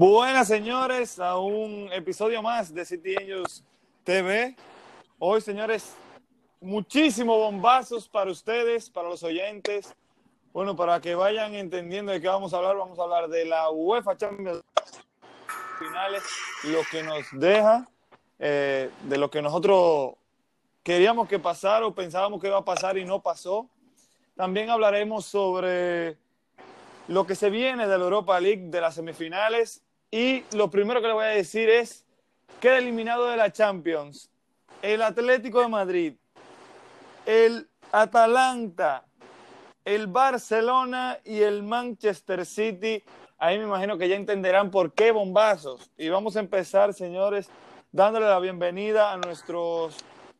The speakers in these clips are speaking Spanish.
Buenas señores, a un episodio más de City Angels TV. Hoy señores, muchísimos bombazos para ustedes, para los oyentes. Bueno, para que vayan entendiendo de qué vamos a hablar, vamos a hablar de la UEFA Champions finales, lo que nos deja, eh, de lo que nosotros queríamos que pasara o pensábamos que iba a pasar y no pasó. También hablaremos sobre lo que se viene de la Europa League, de las semifinales y lo primero que le voy a decir es, queda eliminado de la Champions el Atlético de Madrid, el Atalanta, el Barcelona y el Manchester City. Ahí me imagino que ya entenderán por qué bombazos. Y vamos a empezar, señores, dándole la bienvenida a nuestros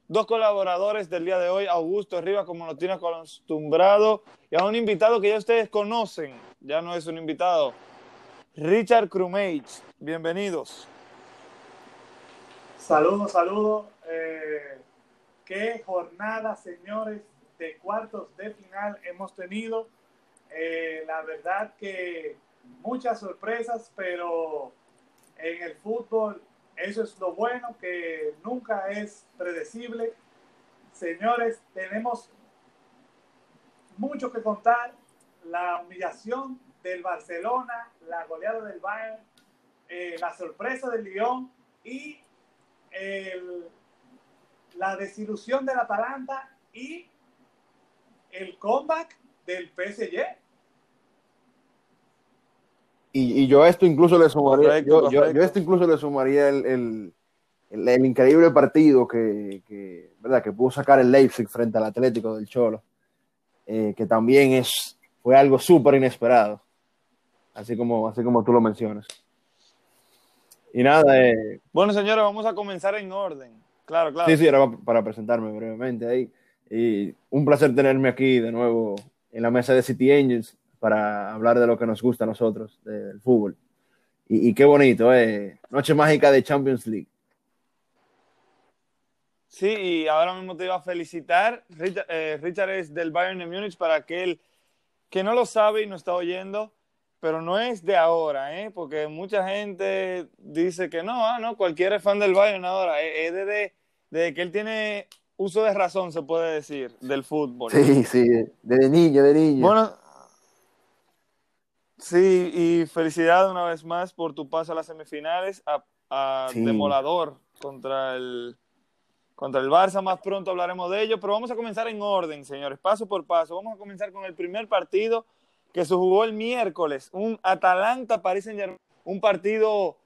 dos colaboradores del día de hoy, Augusto Rivas, como nos tiene acostumbrado, y a un invitado que ya ustedes conocen, ya no es un invitado, Richard Crumage, bienvenidos. Saludos, saludos. Eh, qué jornada, señores, de cuartos de final hemos tenido. Eh, la verdad que muchas sorpresas, pero en el fútbol eso es lo bueno, que nunca es predecible. Señores, tenemos mucho que contar. La humillación del Barcelona, la goleada del Bayern, eh, la sorpresa del Lyon y la desilusión del Atalanta y el comeback del PSG. Y, yo esto incluso le sumaría, yo, esto incluso le sumaría el, el, increíble partido que, ¿verdad? que pudo sacar el Leipzig frente al Atlético del Cholo, eh, que también es, fue algo súper inesperado así como, así como tú lo mencionas. Y nada. Eh, bueno, señores, vamos a comenzar en orden. Claro, claro. Sí, sí, era para presentarme brevemente ahí. Y un placer tenerme aquí de nuevo en la mesa de City Angels para hablar de lo que nos gusta a nosotros, del fútbol. Y, qué bonito, ¿eh? Noche mágica de Champions League. Sí, y ahora mismo te iba a felicitar. Richard, eh, Richard es del Bayern de Múnich para aquel que no lo sabe y no está oyendo pero no es de ahora, ¿eh? porque mucha gente dice que no, ah, no, cualquiera es fan del Bayern ahora, es desde, que él tiene uso de razón, se puede decir, del fútbol. Sí, sí, desde niño, de niño. Bueno, sí, y felicidad una vez más por tu paso a las semifinales, a, Demolador contra el, contra el Barça, más pronto hablaremos de ello, pero vamos a comenzar en orden, señores, paso por paso. Vamos a comenzar con el primer partido que se jugó el miércoles, un Atalanta-Paris Saint-Germain, un partido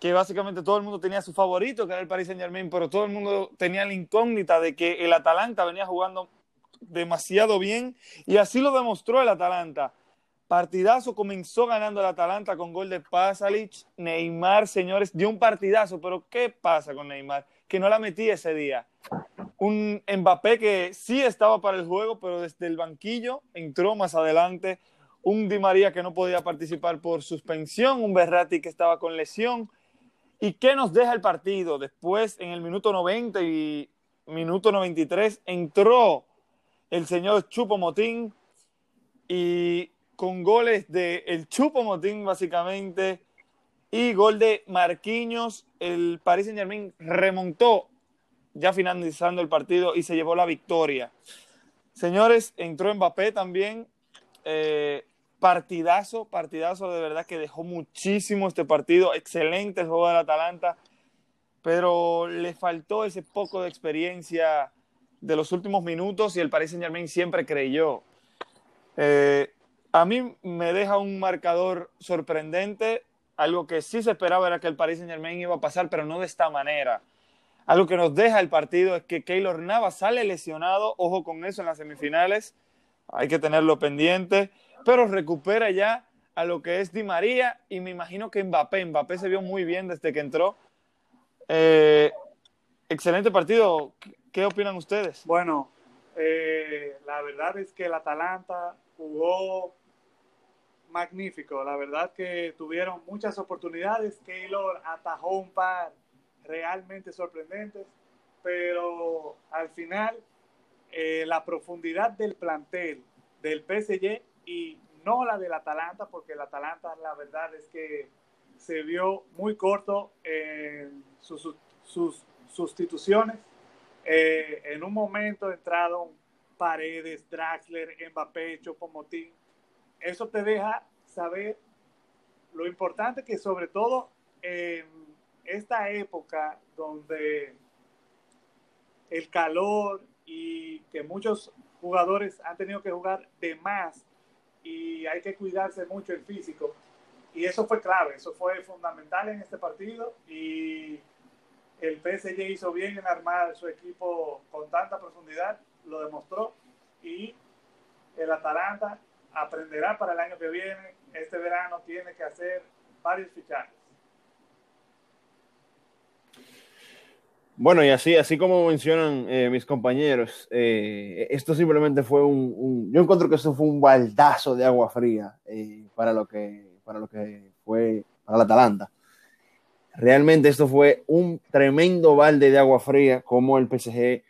que básicamente todo el mundo tenía su favorito, que era el Paris Saint-Germain, pero todo el mundo tenía la incógnita de que el Atalanta venía jugando demasiado bien y así lo demostró el Atalanta. Partidazo comenzó ganando el Atalanta con gol de Pasalic. Neymar, señores, dio un partidazo, pero ¿qué pasa con Neymar? Que no la metí ese día un Mbappé que sí estaba para el juego, pero desde el banquillo entró más adelante. Un Di María que no podía participar por suspensión, un Berratti que estaba con lesión. ¿Y qué nos deja el partido? Después, en el minuto 90 y minuto 93, entró el señor Chupo Motín y con goles de el Chupo Motín, básicamente, y gol de Marquinhos, el Paris Saint Germain remontó ya finalizando el partido y se llevó la victoria. Señores, entró Mbappé también. Eh, partidazo, partidazo de verdad que dejó muchísimo este partido. Excelente el juego del Atalanta, pero le faltó ese poco de experiencia de los últimos minutos y el Paris Saint Germain siempre creyó. Eh, a mí me deja un marcador sorprendente. Algo que sí se esperaba era que el Paris Saint Germain iba a pasar, pero no de esta manera. Algo que nos deja el partido es que Keylor Navas sale lesionado, ojo con eso en las semifinales, hay que tenerlo pendiente, pero recupera ya a lo que es Di María y me imagino que Mbappé, Mbappé se vio muy bien desde que entró. Eh, excelente partido, ¿qué opinan ustedes? Bueno, eh, la verdad es que el Atalanta jugó magnífico, la verdad que tuvieron muchas oportunidades, Keylor atajó un par realmente sorprendentes, pero al final eh, la profundidad del plantel del PSG y no la del Atalanta, porque el Atalanta la verdad es que se vio muy corto en sus, sus sustituciones. Eh, en un momento entraron Paredes, Draxler, Mbappé, Chopomotín. Eso te deja saber lo importante que sobre todo en esta época donde el calor y que muchos jugadores han tenido que jugar de más y hay que cuidarse mucho el físico. Y eso fue clave, eso fue fundamental en este partido y el PSG hizo bien en armar su equipo con tanta profundidad, lo demostró y el Atalanta aprenderá para el año que viene. Este verano tiene que hacer varios fichajes. Bueno, y así, así como mencionan eh, mis compañeros, eh, esto simplemente fue un, Yo encuentro que eso fue un baldazo de agua fría eh, para, lo que, para lo que fue para el Atalanta. Realmente esto fue un tremendo balde de agua fría, como el PSG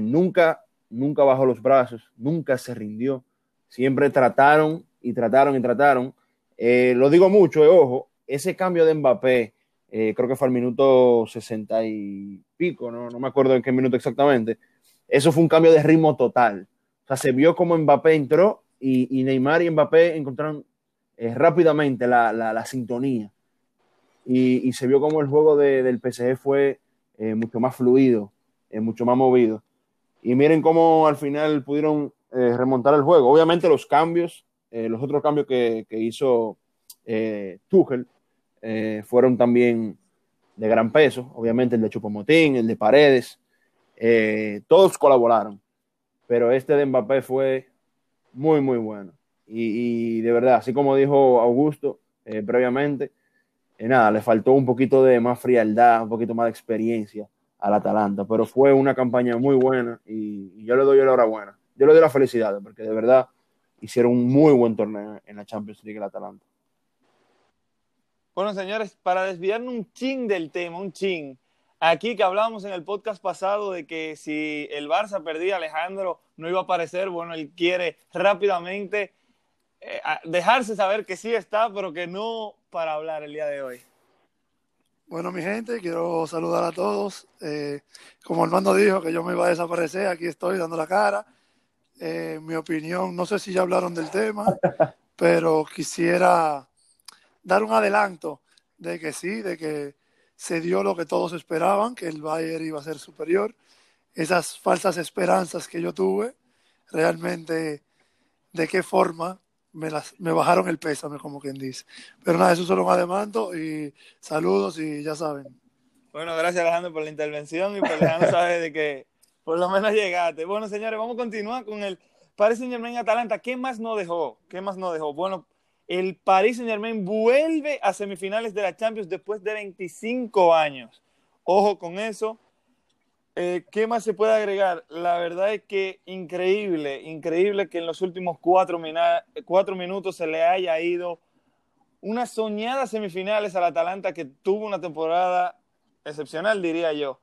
nunca, nunca bajó los brazos, nunca se rindió. Siempre trataron y trataron y trataron. lo digo mucho, ojo, ese cambio de Mbappé eh, creo que fue al minuto sesenta y pico, ¿no? no me acuerdo en qué minuto exactamente. Eso fue un cambio de ritmo total. O sea, se vio como Mbappé entró y, Neymar y Mbappé encontraron eh, rápidamente la, la, sintonía. Y, y, se vio como el juego de, del PSG fue eh, mucho más fluido, mucho más movido. Y miren cómo al final pudieron remontar el juego. Obviamente los cambios, los otros cambios que, que hizo Tuchel, eh, fueron también de gran peso, obviamente el de Chupomotín, el de Paredes, eh, todos colaboraron, pero este de Mbappé fue muy, muy bueno. Y, de verdad, así como dijo Augusto eh, previamente, nada, le faltó un poquito de más frialdad, un poquito más de experiencia al Atalanta, pero fue una campaña muy buena y, yo le doy la enhorabuena. Yo le doy la felicidad porque de verdad hicieron un muy buen torneo en la Champions League el Atalanta. Bueno, señores, para desviarnos un chin del tema, un chin, aquí que hablábamos en el podcast pasado de que si el Barça perdía, Alejandro no iba a aparecer, bueno, él quiere rápidamente eh, dejarse saber que sí está, pero que no para hablar el día de hoy. Bueno, mi gente, quiero saludar a todos. Eh, como Armando dijo que yo me iba a desaparecer, aquí estoy dando la cara. Eh, mi opinión, no sé si ya hablaron del tema, pero quisiera dar un adelanto de que sí, de que se dio lo que todos esperaban, que el Bayern iba a ser superior. Esas falsas esperanzas que yo tuve, realmente, de qué forma me, las, me bajaron el pésame, como quien dice. Pero nada, eso es solo un adelanto y saludos y ya saben. Bueno, gracias Alejandro por la intervención y por dejarnos saber de que por lo menos llegaste. Bueno, señores, vamos a continuar con el Paris Saint Germain Atalanta. ¿Qué más no dejó? ¿Qué más no dejó? Bueno, el Paris Saint Germain vuelve a semifinales de la Champions después de 25 años. Ojo con eso. Eh, ¿Qué más se puede agregar? La verdad es que increíble, increíble que en los últimos cuatro, minutos se le haya ido unas soñadas semifinales al Atalanta que tuvo una temporada excepcional, diría yo.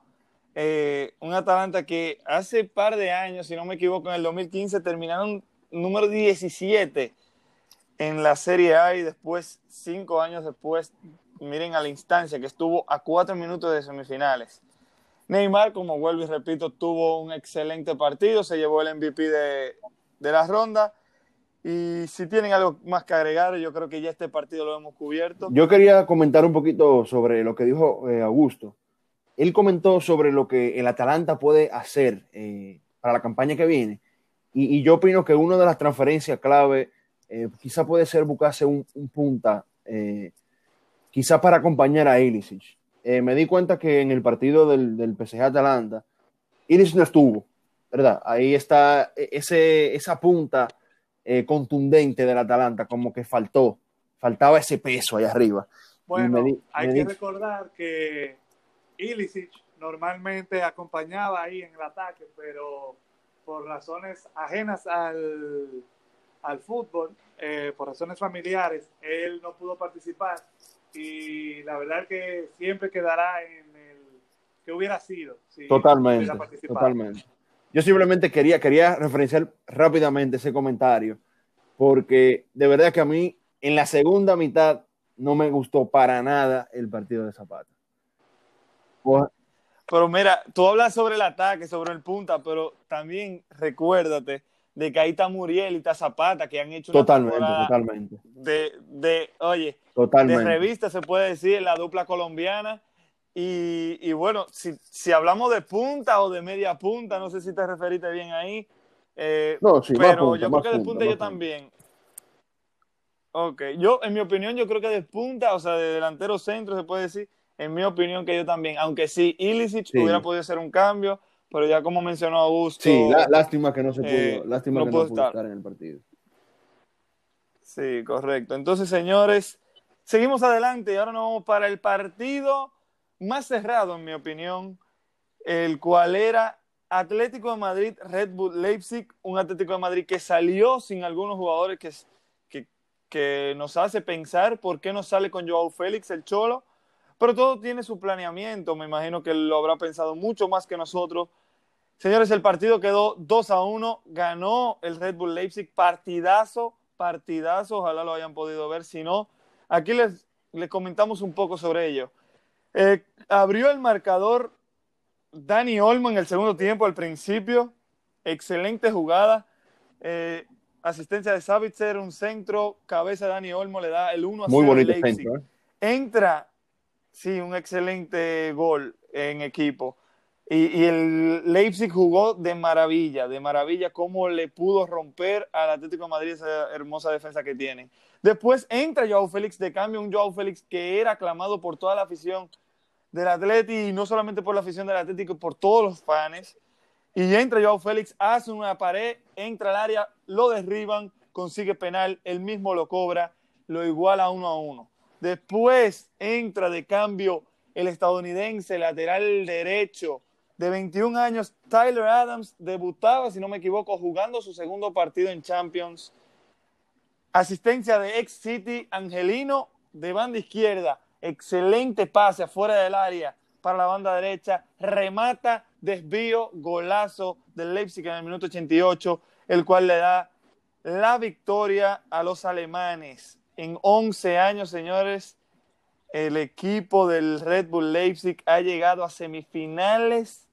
Eh, un Atalanta que hace par de años, si no me equivoco, en el 2015 terminaron número 17 en la Serie A y después, cinco años después, miren a la instancia que estuvo a cuatro minutos de semifinales. Neymar, como vuelvo y repito, tuvo un excelente partido, se llevó el MVP de, la ronda. Y si tienen algo más que agregar, yo creo que ya este partido lo hemos cubierto. Yo quería comentar un poquito sobre lo que dijo eh, Augusto. Él comentó sobre lo que el Atalanta puede hacer eh, para la campaña que viene. Y, y, yo opino que una de las transferencias clave eh, quizá puede ser buscarse un, punta, eh, quizá para acompañar a Ilicic. Eh, me di cuenta que en el partido del, del PSG Atalanta, Ilicic no estuvo, ¿verdad? Ahí está e, ese, esa punta contundente del Atalanta, como que faltó, faltaba ese peso ahí arriba. Bueno, hay que recordar que Ilicic normalmente acompañaba ahí en el ataque, pero por razones ajenas al, al fútbol eh, por razones familiares, él no pudo participar y la verdad que siempre quedará en el que hubiera sido. totalmente, totalmente. Yo simplemente quería, quería referenciar rápidamente ese comentario porque de verdad que a mí en la segunda mitad no me gustó para nada el partido de Zapata. Pero mira, tú hablas sobre el ataque, sobre el punta, pero también recuérdate de que ahí está Muriel y está Zapata, que han hecho totalmente, totalmente. De, de, oye, totalmente. de revista se puede decir, la dupla colombiana. Y, y bueno, si, si, hablamos de punta o de media punta, no sé si te referiste bien ahí. Eh, no, sí, pero yo creo que de punta, yo también. Ok, yo, en mi opinión, yo creo que de punta, o sea, de delantero centro, se puede decir, en mi opinión, que yo también. Aunque sí, Ilicic hubiera podido ser un cambio, pero ya como mencionó Augusto. Sí, lástima que no se pudo, eh, lástima que no pudo estar. en el partido. Sí, correcto. Entonces, señores, seguimos adelante y ahora nos vamos para el partido más cerrado, en mi opinión, el cual era Atlético de Madrid, Red Bull Leipzig, un Atlético de Madrid que salió sin algunos jugadores que que nos hace pensar por qué no sale con Joao Félix el Cholo, pero todo tiene su planeamiento, me imagino que lo habrá pensado mucho más que nosotros. Señores, el partido quedó 2 a 1, ganó el Red Bull Leipzig, partidazo, partidazo, ojalá lo hayan podido ver, si no, aquí les, les comentamos un poco sobre ello. Eh, abrió el marcador Dani Olmo en el segundo tiempo, al principio, excelente jugada. Eh, asistencia de Savitzer, un centro, cabeza de Dani Olmo le da el 1 a 0 Muy bonito centro. ¿eh? Entra, sí, un excelente gol en equipo. Y, el Leipzig jugó de maravilla, de maravilla, cómo le pudo romper al Atlético de Madrid esa hermosa defensa que tiene. Después entra Joao Félix de cambio, un Joao Félix que era aclamado por toda la afición del Atlético y no solamente por la afición del Atlético, por todos los fans. Y entra Joao Félix, hace una pared, entra al área, lo derriban, consigue penal, él mismo lo cobra, lo iguala uno a uno. Después entra de cambio el estadounidense lateral derecho de 21 años, Tyler Adams, debutaba, si no me equivoco, jugando su segundo partido en Champions. Asistencia de ex City, Angelino, de banda izquierda, excelente pase afuera del área para la banda derecha, remata desvío, golazo del Leipzig en el minuto 88, el cual le da la victoria a los alemanes. En 11 años, señores, el equipo del Red Bull Leipzig ha llegado a semifinales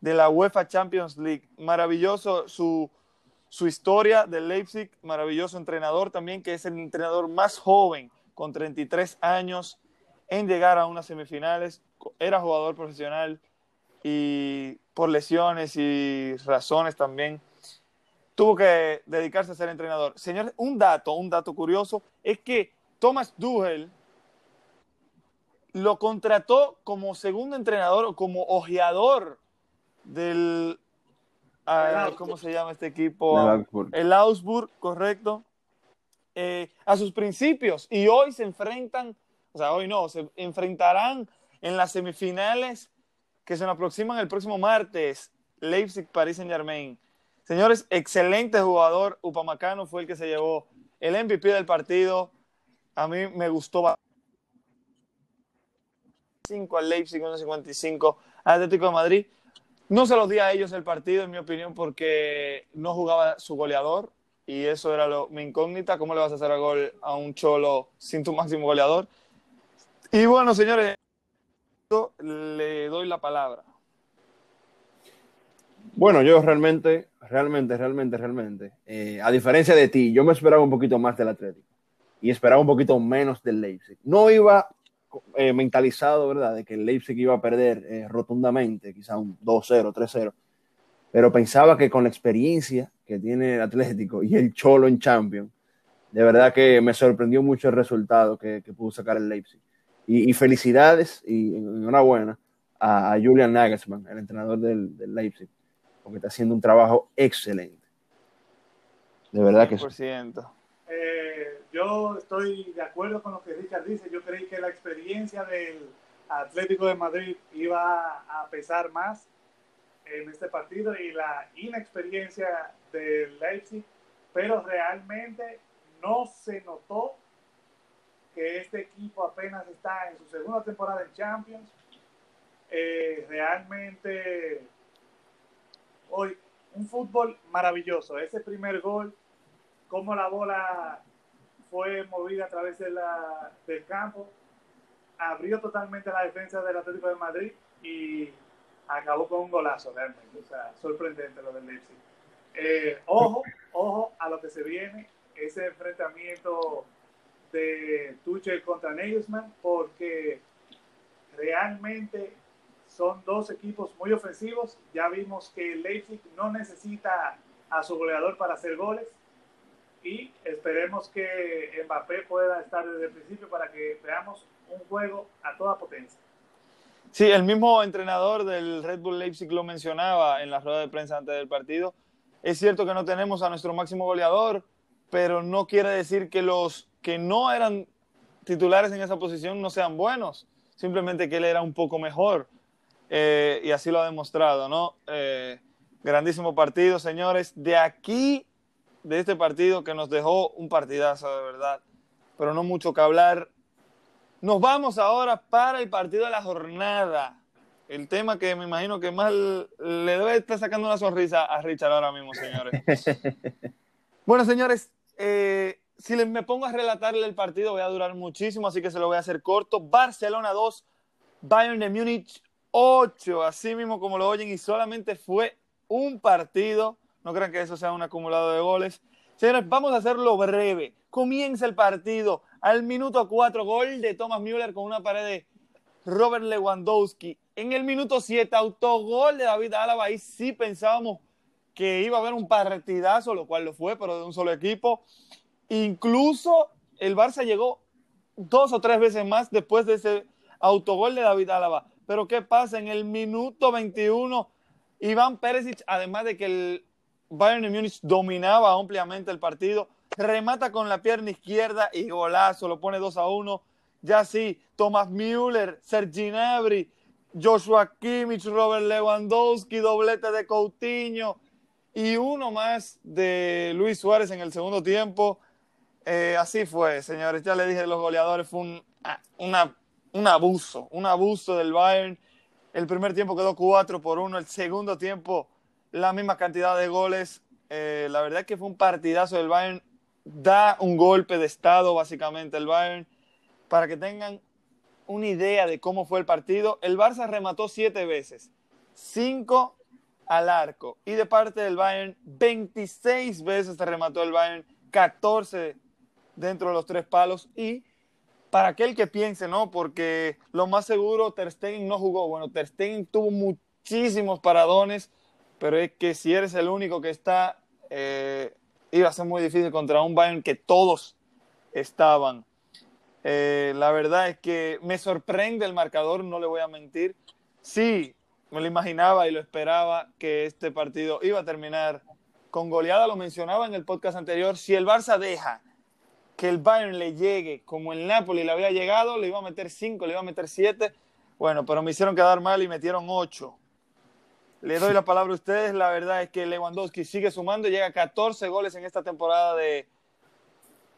de la UEFA Champions League. Maravilloso su, su historia del Leipzig, maravilloso entrenador también, que es el entrenador más joven, con 33 años, en llegar a unas semifinales. Era jugador profesional, y por lesiones y razones también tuvo que dedicarse a ser entrenador. Señores, un dato, un dato curioso es que Thomas Duhel lo contrató como segundo entrenador o como ojeador del ¿cómo se llama este equipo? El Augsburg, correcto. Eh, a sus principios y hoy se enfrentan, o sea, hoy no, se enfrentarán en las semifinales que se nos aproximan el próximo martes, Leipzig, París Saint Germain. Señores, excelente jugador. Upamacano fue el que se llevó el MVP del partido. A mí me gustó 5 al Leipzig, 1.55 Atlético de Madrid. No se los di a ellos el partido, en mi opinión, porque no jugaba su goleador y eso era lo, mi incógnita. ¿Cómo le vas a hacer a gol a un cholo sin tu máximo goleador? Y bueno, señores, le doy la palabra. Bueno, yo realmente, realmente, realmente, realmente, eh, a diferencia de ti, yo me esperaba un poquito más del Atlético y esperaba un poquito menos del Leipzig. No iba eh, mentalizado, ¿verdad?, de que el Leipzig iba a perder eh, rotundamente, quizá un 2-0, 3-0, pero pensaba que con la experiencia que tiene el Atlético y el Cholo en Champions, de verdad que me sorprendió mucho el resultado que pudo sacar el Leipzig. Y, felicidades y enhorabuena a, Julian Nagelsmann, el entrenador del, Leipzig, porque está haciendo un trabajo excelente. De verdad que sí. Eh, yo estoy de acuerdo con lo que Richard dice. Yo creí que la experiencia del Atlético de Madrid iba a pesar más en este partido y la inexperiencia del Leipzig, pero realmente no se notó que este equipo apenas está en su segunda temporada en Champions. Eh, realmente, hoy, un fútbol maravilloso. Ese primer gol, como la bola fue movida a través del campo, abrió totalmente la defensa del Atlético de Madrid y acabó con un golazo realmente. O sea, sorprendente lo del Leipzig. Eh, ojo, ojo a lo que se viene, ese enfrentamiento de Tuchel contra Nagelsmann, porque realmente son dos equipos muy ofensivos. Ya vimos que Leipzig no necesita a su goleador para hacer goles y esperemos que Mbappé pueda estar desde el principio para que veamos un juego a toda potencia. Sí, el mismo entrenador del Red Bull Leipzig lo mencionaba en la rueda de prensa antes del partido. Es cierto que no tenemos a nuestro máximo goleador, pero no quiere decir que los que no eran titulares en esa posición no sean buenos, simplemente que él era un poco mejor eh, y así lo ha demostrado, ¿no? Eh, grandísimo partido, señores. De aquí, de este partido que nos dejó un partidazo de verdad, pero no mucho que hablar. Nos vamos ahora para el partido de la jornada. El tema que me imagino que más le debe estar sacando una sonrisa a Richard ahora mismo, señores. bueno, señores, eh, si me pongo a relatarle el partido voy a durar muchísimo, así que se lo voy a hacer corto. Barcelona 2, Bayern de Múnich 8, así mismo como lo oyen, y solamente fue un partido. No crean que eso sea un acumulado de goles. Señores, vamos a hacerlo breve. Comienza el partido al minuto 4, gol de Thomas Müller con una pared de Robert Lewandowski. En el minuto 7, autogol de David Álava. Ahí sí pensábamos que iba a haber un partidazo, lo cual lo fue, pero de un solo equipo. Incluso el Barça llegó dos o tres veces más después de ese autogol de David Álava. Pero ¿qué pasa? En el minuto 21, Iván Perisic, además de que el Bayern de Múnich dominaba ampliamente el partido, remata con la pierna izquierda y golazo, lo pone 2 a 1. Ya sí, Thomas Müller, Sergi Gnabry, Joshua Kimmich, Robert Lewandowski, doblete de Coutinho y uno más de Luis Suárez en el segundo tiempo. Eh, así fue, señores. Ya le dije, los goleadores fue ah, un abuso, un abuso del Bayern. El primer tiempo quedó 4 por 1, el segundo tiempo la misma cantidad de goles. Eh, la verdad es que fue un partidazo del Bayern. Da un golpe de estado básicamente el Bayern. Para que tengan una idea de cómo fue el partido, el Barça remató siete veces, cinco al arco. Y de parte del Bayern, 26 veces se remató el Bayern, 14 dentro de los tres palos y para aquel que piense, ¿no? Porque lo más seguro, Ter Stegen no jugó. Bueno, Ter Stegen tuvo muchísimos paradones, pero es que si eres el único que está, eh, iba a ser muy difícil contra un Bayern que todos estaban. Eh, la verdad es que me sorprende el marcador, no le voy a mentir. Sí, me lo imaginaba y lo esperaba que este partido iba a terminar con goleada, lo mencionaba en el podcast anterior. Si el Barça deja que el Bayern le llegue como el Napoli le había llegado, le iba a meter 5, le iba a meter 7. Bueno, pero me hicieron quedar mal y metieron 8. Le doy la palabra a ustedes. La verdad es que Lewandowski sigue sumando, llega a 14 goles en esta temporada de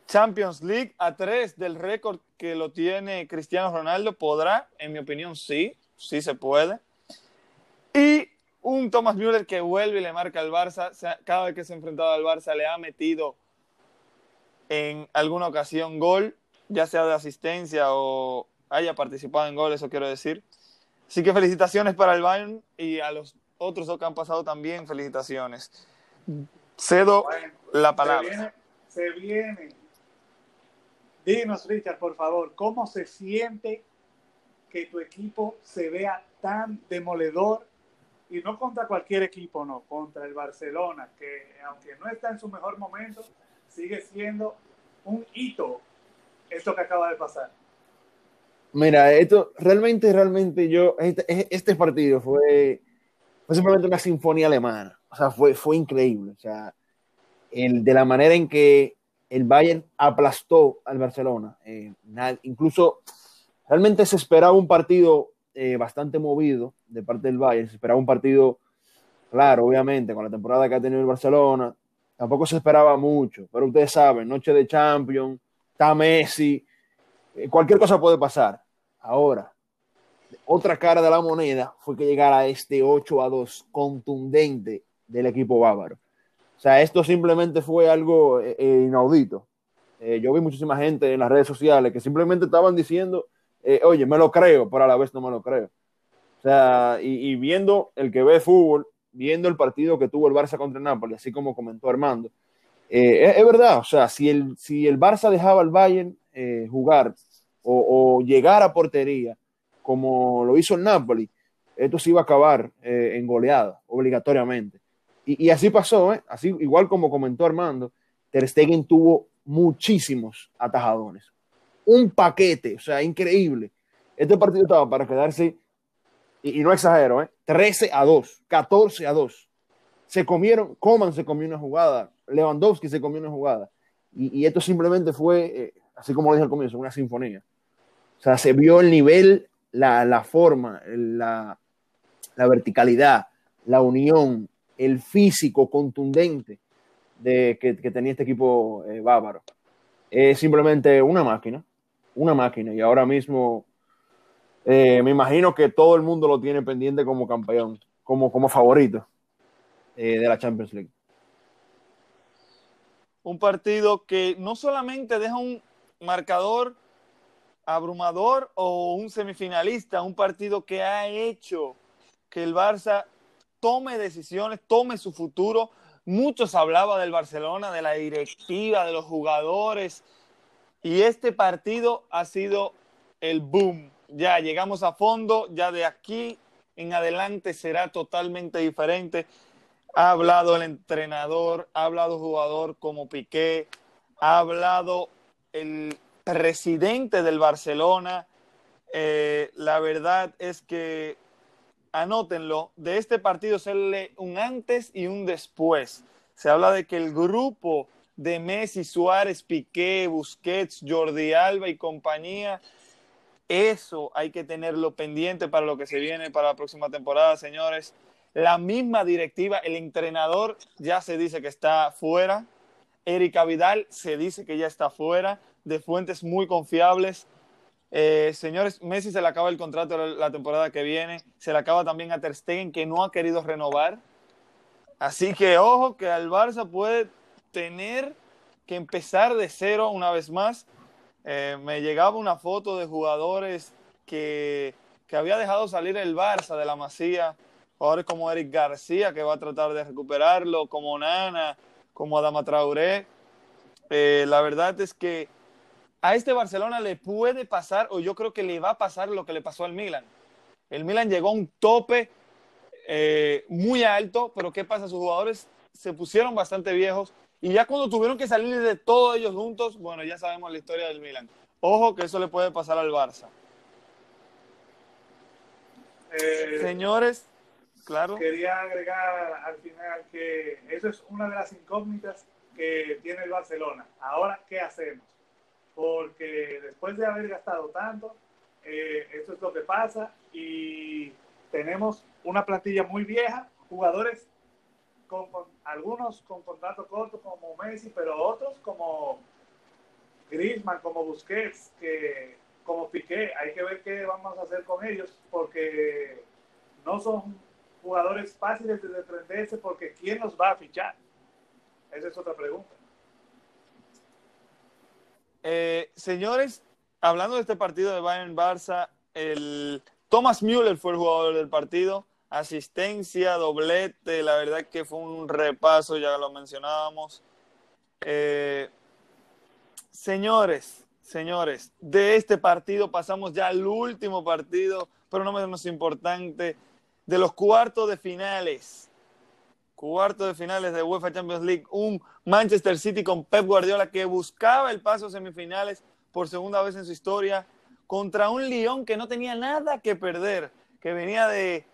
Champions League, a 3 del récord que lo tiene Cristiano Ronaldo. ¿Podrá? En mi opinión, sí, sí se puede. Y un Thomas Müller que vuelve y le marca al Barça. Cada vez que se ha enfrentado al Barça le ha metido en alguna ocasión gol, ya sea de asistencia o haya participado en gol, eso quiero decir. Así que felicitaciones para el Bayern y a los otros que han pasado también, felicitaciones. Cedo la palabra. Se viene, Dinos, Richard, por favor, ¿cómo se siente que tu equipo se vea tan demoledor? Y no contra cualquier equipo, no, contra el Barcelona, que aunque no está en su mejor momento, sigue siendo un hito esto que acaba de pasar. Mira, esto realmente, realmente yo, este, este partido fue, fue, simplemente una sinfonía alemana. O sea, fue, fue increíble. O sea, el, de la manera en que el Bayern aplastó al Barcelona. Eh, incluso realmente se esperaba un partido eh, bastante movido de parte del Bayern. Se esperaba un partido, claro, obviamente, con la temporada que ha tenido el Barcelona, Tampoco se esperaba mucho, pero ustedes saben, noche de Champions, está Messi, eh, cualquier cosa puede pasar. Ahora, otra cara de la moneda fue que llegara este 8 a 2 contundente del equipo bávaro. O sea, esto simplemente fue algo eh, eh, inaudito. yo vi muchísima gente en las redes sociales que simplemente estaban diciendo, oye, me lo creo, pero a la vez no me lo creo. O sea, y, viendo el que ve fútbol, viendo el partido que tuvo el Barça contra el Napoli, así como comentó Armando, es, es, verdad, o sea, si el, si el Barça dejaba al Bayern jugar o, llegar a portería, como lo hizo el Napoli, esto se iba a acabar eh, en goleada, obligatoriamente. Y, así pasó, ¿eh? así igual como comentó Armando, Ter Stegen tuvo muchísimos atajadones. Un paquete, o sea, increíble. Este partido estaba para quedarse, y, no exagero, ¿eh? 13 a 2, 14 a 2. Se comieron, Coman se comió una jugada, Lewandowski se comió una jugada. Y, esto simplemente fue, eh, así como lo dije al comienzo, una sinfonía. O sea, se vio el nivel, la, forma, la, verticalidad, la unión, el físico contundente de, que, tenía este equipo eh, bávaro. Es simplemente una máquina, una máquina. Y ahora mismo eh, me imagino que todo el mundo lo tiene pendiente como campeón, como, como favorito eh, de la Champions League. Un partido que no solamente deja un marcador abrumador o un semifinalista, un partido que ha hecho que el Barça tome decisiones, tome su futuro. Muchos hablaba del Barcelona, de la directiva, de los jugadores. Y este partido ha sido el boom. Ya llegamos a fondo, ya de aquí en adelante será totalmente diferente. Ha hablado el entrenador, ha hablado jugador como Piqué, ha hablado el presidente del Barcelona. Eh, la verdad es que, anótenlo, de este partido se lee un antes y un después. Se habla de que el grupo de Messi, Suárez, Piqué, Busquets, Jordi Alba y compañía, eso hay que tenerlo pendiente para lo que se viene para la próxima temporada, señores. La misma directiva, el entrenador ya se dice que está fuera. Erika Vidal se dice que ya está fuera de fuentes muy confiables. Eh, señores, Messi se le acaba el contrato la temporada que viene, se le acaba también a Ter Stegen que no ha querido renovar. Así que ojo que al Barça puede tener que empezar de cero una vez más. Eh, me llegaba una foto de jugadores que, que había dejado salir el Barça de la Masía, jugadores como Eric García que va a tratar de recuperarlo, como Nana, como Adama Traoré. Eh, la verdad es que a este Barcelona le puede pasar, o yo creo que le va a pasar lo que le pasó al Milan. El Milan llegó a un tope eh, muy alto, pero ¿qué pasa? Sus jugadores se pusieron bastante viejos y ya cuando tuvieron que salir de todos ellos juntos, bueno, ya sabemos la historia del Milan. Ojo que eso le puede pasar al Barça. Eh, Señores, claro. Quería agregar al final que eso es una de las incógnitas que tiene el Barcelona. Ahora, ¿qué hacemos? porque después de haber gastado tanto, eh, eso es lo que pasa y tenemos una plantilla muy vieja, jugadores con, algunos con contrato corto como Messi, pero otros como Griezmann, como Busquets, que como Piqué, hay que ver qué vamos a hacer con ellos porque no son jugadores fáciles de desprenderse porque ¿quién los va a fichar? Esa es otra pregunta. Eh, señores, hablando de este partido de Bayern Barça, el Thomas Müller fue el jugador del partido. Asistencia, doblete, la verdad que fue un repaso, ya lo mencionábamos. Eh, señores, señores, de este partido pasamos ya al último partido, pero no menos importante, de los cuartos de finales cuarto de finales de UEFA Champions League, un Manchester City con Pep Guardiola que buscaba el paso a semifinales por segunda vez en su historia contra un Lyon que no tenía nada que perder, que venía de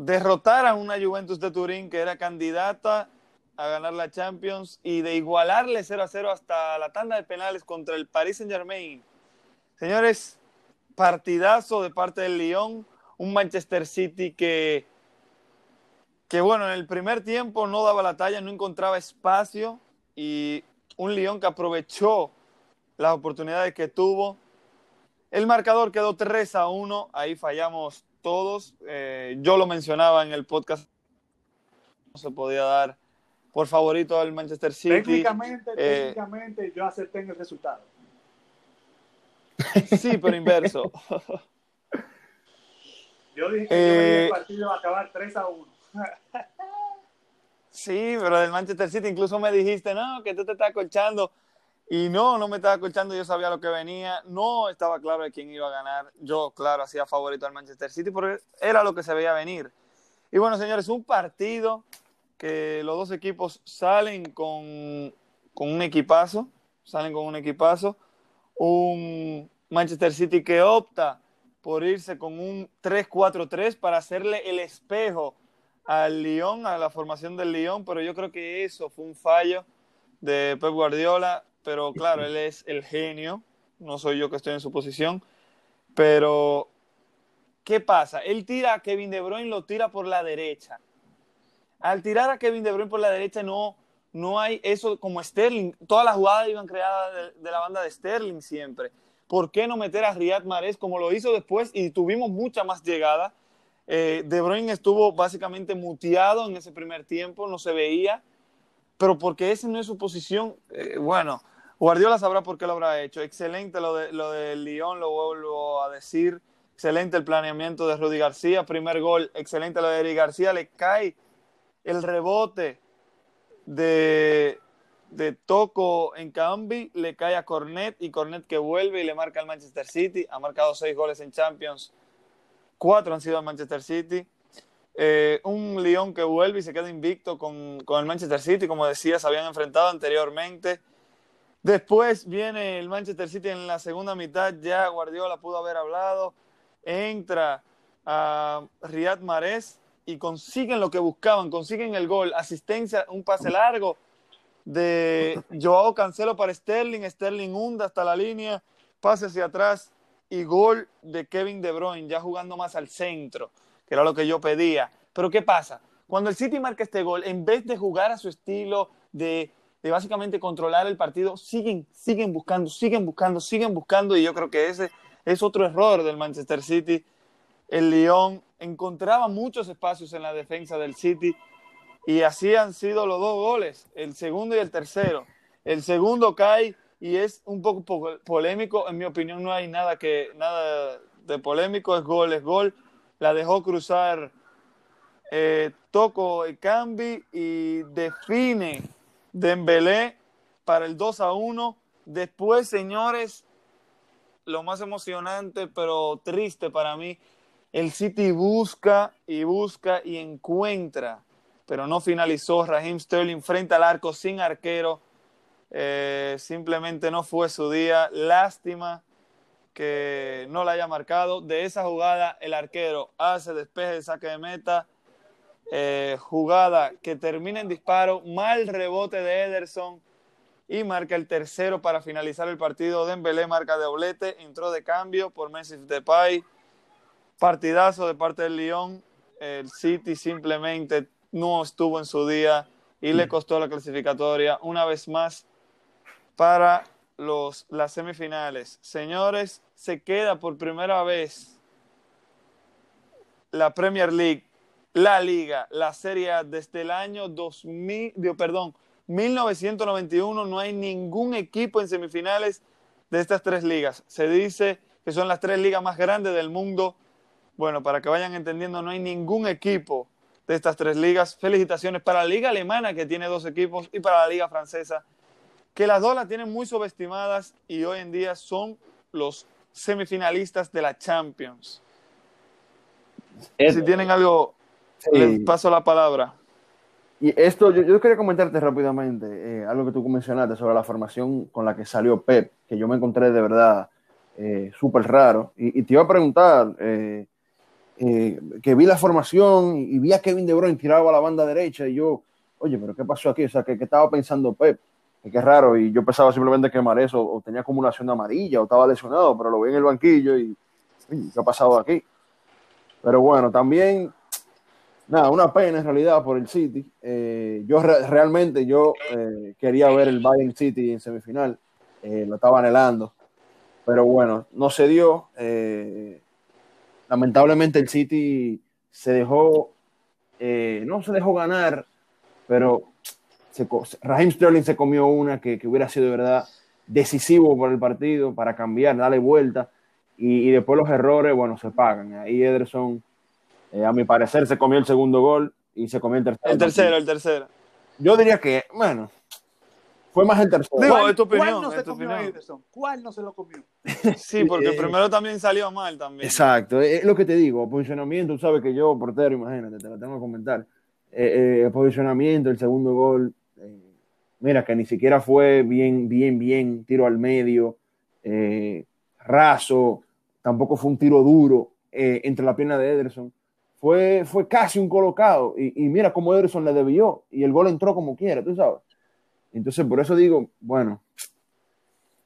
derrotar a una Juventus de Turín que era candidata a ganar la Champions y de igualarle 0 a 0 hasta la tanda de penales contra el Paris Saint Germain. Señores, partidazo de parte del Lyon, un Manchester City que que bueno, en el primer tiempo no daba la talla, no encontraba espacio y un León que aprovechó las oportunidades que tuvo. El marcador quedó 3 a 1, ahí fallamos todos. Eh, yo lo mencionaba en el podcast, no se podía dar por favorito al Manchester City. Técnicamente, eh, técnicamente yo acepté el resultado. Sí, pero inverso. yo dije que el partido va a acabar 3 a 1. sí, pero del Manchester City incluso me dijiste, no, que tú te estás colchando. Y no, no me estaba escuchando, yo sabía lo que venía, no estaba claro de quién iba a ganar. Yo, claro, hacía favorito al Manchester City porque era lo que se veía venir. Y bueno, señores, un partido que los dos equipos salen con, con un equipazo, salen con un equipazo. Un Manchester City que opta por irse con un 3-4-3 para hacerle el espejo al Lyon, a la formación del Lyon, pero yo creo que eso fue un fallo de Pep Guardiola pero claro, él es el genio, no soy yo que estoy en su posición, pero ¿qué pasa? Él tira a Kevin De Bruyne, lo tira por la derecha. Al tirar a Kevin De Bruyne por la derecha no, no hay eso como Sterling, todas las jugadas iban creadas de, la banda de Sterling siempre. ¿Por qué no meter a Riyad Mahrez como lo hizo después y tuvimos mucha más llegada? Eh, de Bruyne estuvo básicamente muteado en ese primer tiempo, no se veía, pero porque esa no es su posición, eh, bueno, Guardiola sabrá por qué lo habrá hecho. Excelente lo de, lo Lyon, lo vuelvo a decir. Excelente el planeamiento de Rudy García. Primer gol, excelente lo de Eric García. Le cae el rebote de, de Toco en Cambi, le cae a Cornet y Cornet que vuelve y le marca al Manchester City. Ha marcado seis goles en Champions. Cuatro han sido al Manchester City. Eh, un Lyon que vuelve y se queda invicto con, con el Manchester City. Como decía, se habían enfrentado anteriormente. Después viene el Manchester City en la segunda mitad, ya Guardiola pudo haber hablado, entra a Riyad Mahrez y consiguen lo que buscaban, consiguen el gol, asistencia, un pase largo de Joao Cancelo para Sterling, Sterling hunda hasta la línea, pase hacia atrás y gol de Kevin De Bruyne, ya jugando más al centro, que era lo que yo pedía. Pero ¿qué pasa? Cuando el City marca este gol, en vez de jugar a su estilo de de básicamente controlar el partido, siguen, siguen buscando, siguen buscando, siguen buscando y yo creo que ese es otro error del Manchester City. El Lyon encontraba muchos espacios en la defensa del City y así han sido los dos goles, el segundo y el tercero. El segundo cae y es un poco polémico, en mi opinión no hay nada que nada de polémico, es gol, es gol. La dejó cruzar eh, Toco Cambi y define Dembélé para el 2 a 1. Después, señores, lo más emocionante, pero triste para mí, el City busca y busca y encuentra, pero no finalizó. Raheem Sterling frente al arco sin arquero. Eh, simplemente no fue su día. Lástima que no la haya marcado. De esa jugada, el arquero hace despeje de saque de meta eh, jugada que termina en disparo, mal rebote de Ederson y marca el tercero para finalizar el partido. Dembélé marca de doblete, entró de cambio por Memphis Depay. Partidazo de parte del Lyon. El City simplemente no estuvo en su día y le costó la clasificatoria una vez más para los, las semifinales. Señores, se queda por primera vez la Premier League la liga, la serie desde el año 2000, perdón, 1991 no hay ningún equipo en semifinales de estas tres ligas. Se dice que son las tres ligas más grandes del mundo. Bueno, para que vayan entendiendo, no hay ningún equipo de estas tres ligas. Felicitaciones para la liga alemana que tiene dos equipos y para la liga francesa que las dos las tienen muy subestimadas y hoy en día son los semifinalistas de la Champions. Si tienen algo le paso la palabra. Y esto, yo, quería comentarte rápidamente eh, algo que tú mencionaste sobre la formación con la que salió Pep, que yo me encontré de verdad eh, súper raro. Y, te iba a preguntar, eh, que vi la formación y, vi a Kevin De Bruyne tirado a la banda derecha y yo, oye, pero ¿qué pasó aquí? O sea, ¿qué, estaba pensando Pep? Que qué raro. Y yo pensaba simplemente que Mares o, o, tenía acumulación de amarilla o estaba lesionado, pero lo vi en el banquillo y, ¿qué ha pasado aquí? Pero bueno, también nada, una pena en realidad por el City. Eh, yo realmente yo eh, quería ver el Bayern City en semifinal, eh, lo estaba anhelando, pero bueno, no se dio. lamentablemente el City se dejó, no se dejó ganar, pero Raheem Sterling se comió una que, hubiera sido de verdad decisivo por el partido, para cambiar, darle vuelta, y, después los errores, bueno, se pagan. Ahí Ederson, eh, a mi parecer, se comió el segundo gol y se comió el tercero. El tercero, el tercero. Yo diría que, bueno, fue más el tercero. ¿Cuál, no se comió Ederson? ¿Cuál no se lo comió? Sí, porque el primero también salió mal también. Exacto, es lo que te digo, posicionamiento, tú sabes que yo, portero, imagínate, te lo tengo que comentar. Eh, eh, posicionamiento, el segundo gol, eh, mira que ni siquiera fue bien, bien, bien, tiro al medio, raso, tampoco fue un tiro duro entre la pierna de Ederson. Fue, fue casi un colocado y, y mira cómo Ederson le debió y el gol entró como quiera, tú sabes. Entonces, por eso digo, bueno,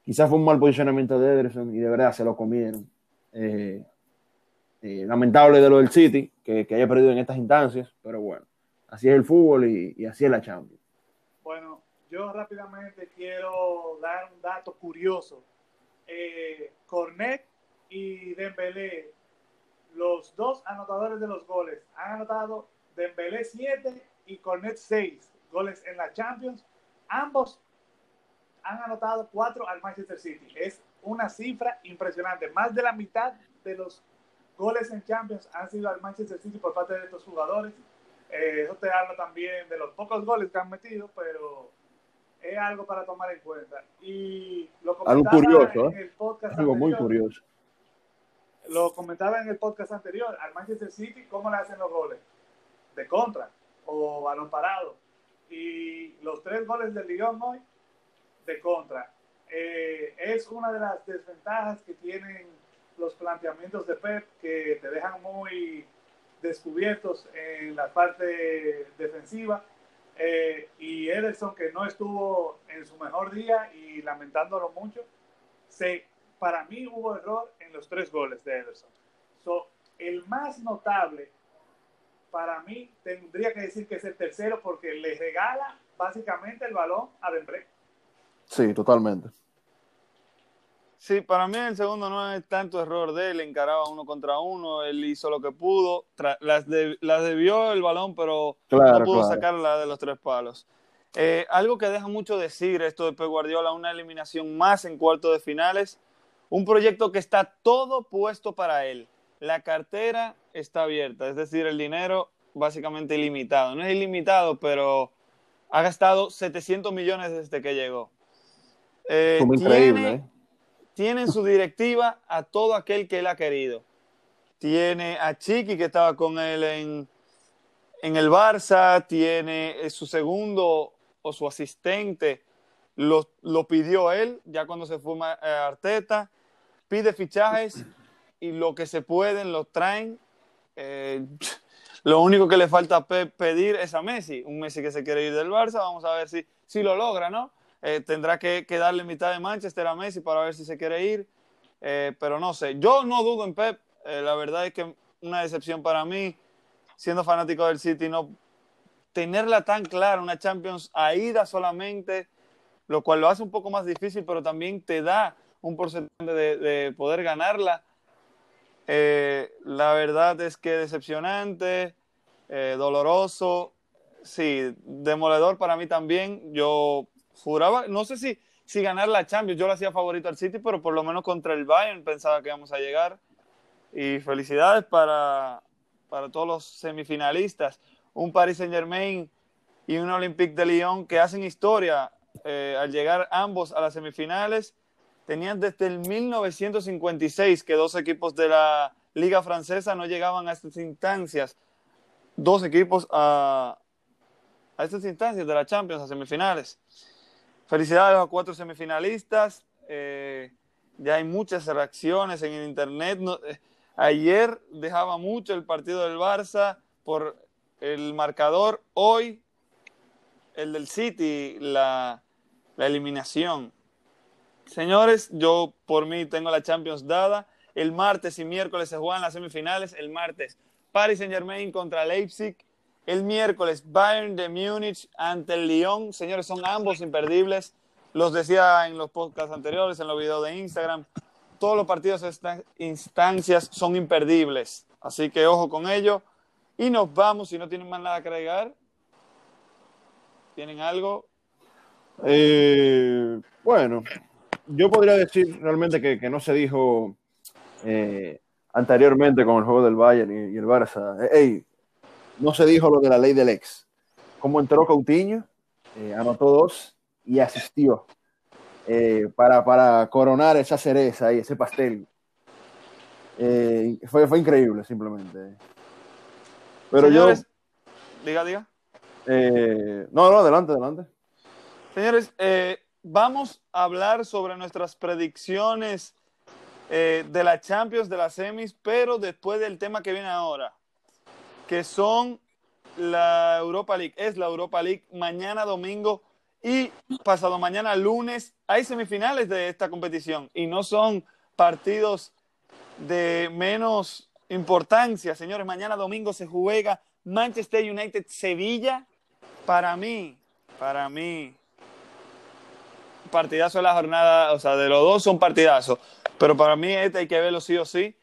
quizás fue un mal posicionamiento de Ederson y de verdad se lo comieron. lamentable de lo del City, que, haya perdido en estas instancias, pero bueno. Así es el fútbol y, así es la Champions. Bueno, yo rápidamente quiero dar un dato curioso. Eh, Cornet y Dembélé, los dos anotadores de los goles, han anotado Dembélé 7 y Cornet 6 goles en la Champions. Ambos han anotado 4 al Manchester City. Es una cifra impresionante. Más de la mitad de los goles en Champions han sido al Manchester City por parte de estos jugadores. Eh, eso te habla también de los pocos goles que han metido, pero es algo para tomar en cuenta. Y lo comentaba curioso, en ¿eh? el podcast algo muy curioso. Lo comentaba en el podcast anterior, al Manchester City, ¿cómo le hacen los goles? De contra o balón parado. Y los tres goles del Lyon hoy, de contra. Eh, es una de las desventajas que tienen los planteamientos de Pep, que te dejan muy descubiertos en la parte defensiva. Eh, y Ederson, que no estuvo en su mejor día y lamentándolo mucho, se, para mí hubo error en los tres goles de Ederson. So, el más notable, para mí, tendría que decir que es el tercero porque le regala básicamente el balón a Dembélé. Sí, totalmente. Sí, para mí el segundo no es tanto error de él, encaraba uno contra uno, él hizo lo que pudo, las, debió el balón, pero no pudo sacarla de los tres palos. Eh, algo que deja mucho decir esto de Pep Guardiola, una eliminación más en cuarto de finales, un proyecto que está todo puesto para él. La cartera está abierta, es decir, el dinero básicamente ilimitado. No es ilimitado, pero ha gastado 700 millones desde que llegó. Eh, increíble, ¿eh? tiene en su directiva a todo aquel que él ha querido. Tiene a Chiqui, que estaba con él en, en el Barça, tiene eh, su segundo o su asistente, lo, lo pidió él, ya cuando se fue a Arteta, pide fichajes y lo que se pueden lo traen. Eh, lo único que le falta pedir es a Messi, un Messi que se quiere ir del Barça, vamos a ver si, si lo logra, ¿no? Eh, tendrá que, darle mitad de Manchester a Messi para ver si se quiere ir. Eh, pero no sé, yo no dudo en Pep. Eh, la verdad es que una decepción para mí, siendo fanático del City, no tenerla tan clara, una Champions a ida solamente, lo cual lo hace un poco más difícil, pero también te da un porcentaje de, poder ganarla. la verdad es que decepcionante, doloroso, sí, demoledor para mí también. Yo juraba, no sé si, si ganar la Champions, yo lo hacía favorito al City, pero por lo menos contra el Bayern pensaba que íbamos a llegar. Y felicidades para, para todos los semifinalistas. Un Paris Saint Germain y un Olympique de Lyon que hacen historia eh, al llegar ambos a las semifinales. Tenían desde el 1956 que dos equipos de la Liga Francesa no llegaban a estas instancias. Dos equipos a, a estas instancias de la Champions, a semifinales. Felicidades a los cuatro semifinalistas. Eh, ya hay muchas reacciones en el internet. Eh, ayer dejaba mucho el partido del Barça por el marcador. Hoy el del City, la, la eliminación. Señores, yo por mí tengo la Champions dada. El martes y miércoles se juegan las semifinales. El martes, Paris Saint Germain contra Leipzig. El miércoles, Bayern de Múnich ante el Lyon. Señores, son ambos imperdibles. Los decía en los podcasts anteriores, en los videos de Instagram. Todos los partidos de estas instancias son imperdibles. Así que ojo con ello. Y nos vamos, si no tienen más nada que agregar. ¿Tienen algo? Eh, bueno, yo podría decir realmente que, no se dijo eh, anteriormente con el juego del Bayern y, el Barça. Hey, no se dijo lo de la ley del ex. Como entró Coutinho, anotó dos y asistió para, para coronar esa cereza y ese pastel eh, fue, fue increíble, simplemente. Pero Señores, yo. Diga, diga. Eh, no, no, adelante, adelante. Señores, eh, vamos a hablar sobre nuestras predicciones de la Champions, de las semis, pero después del tema que viene ahora, que son la Europa League. Es la Europa League mañana domingo y pasado mañana lunes. Hay semifinales de esta competición y no son partidos de menos importancia, señores. Mañana domingo se juega Manchester United Sevilla. Para mí, para mí, partidazo de la jornada, o sea, de los dos son partidazos, pero para mí este hay que verlo sí o sí.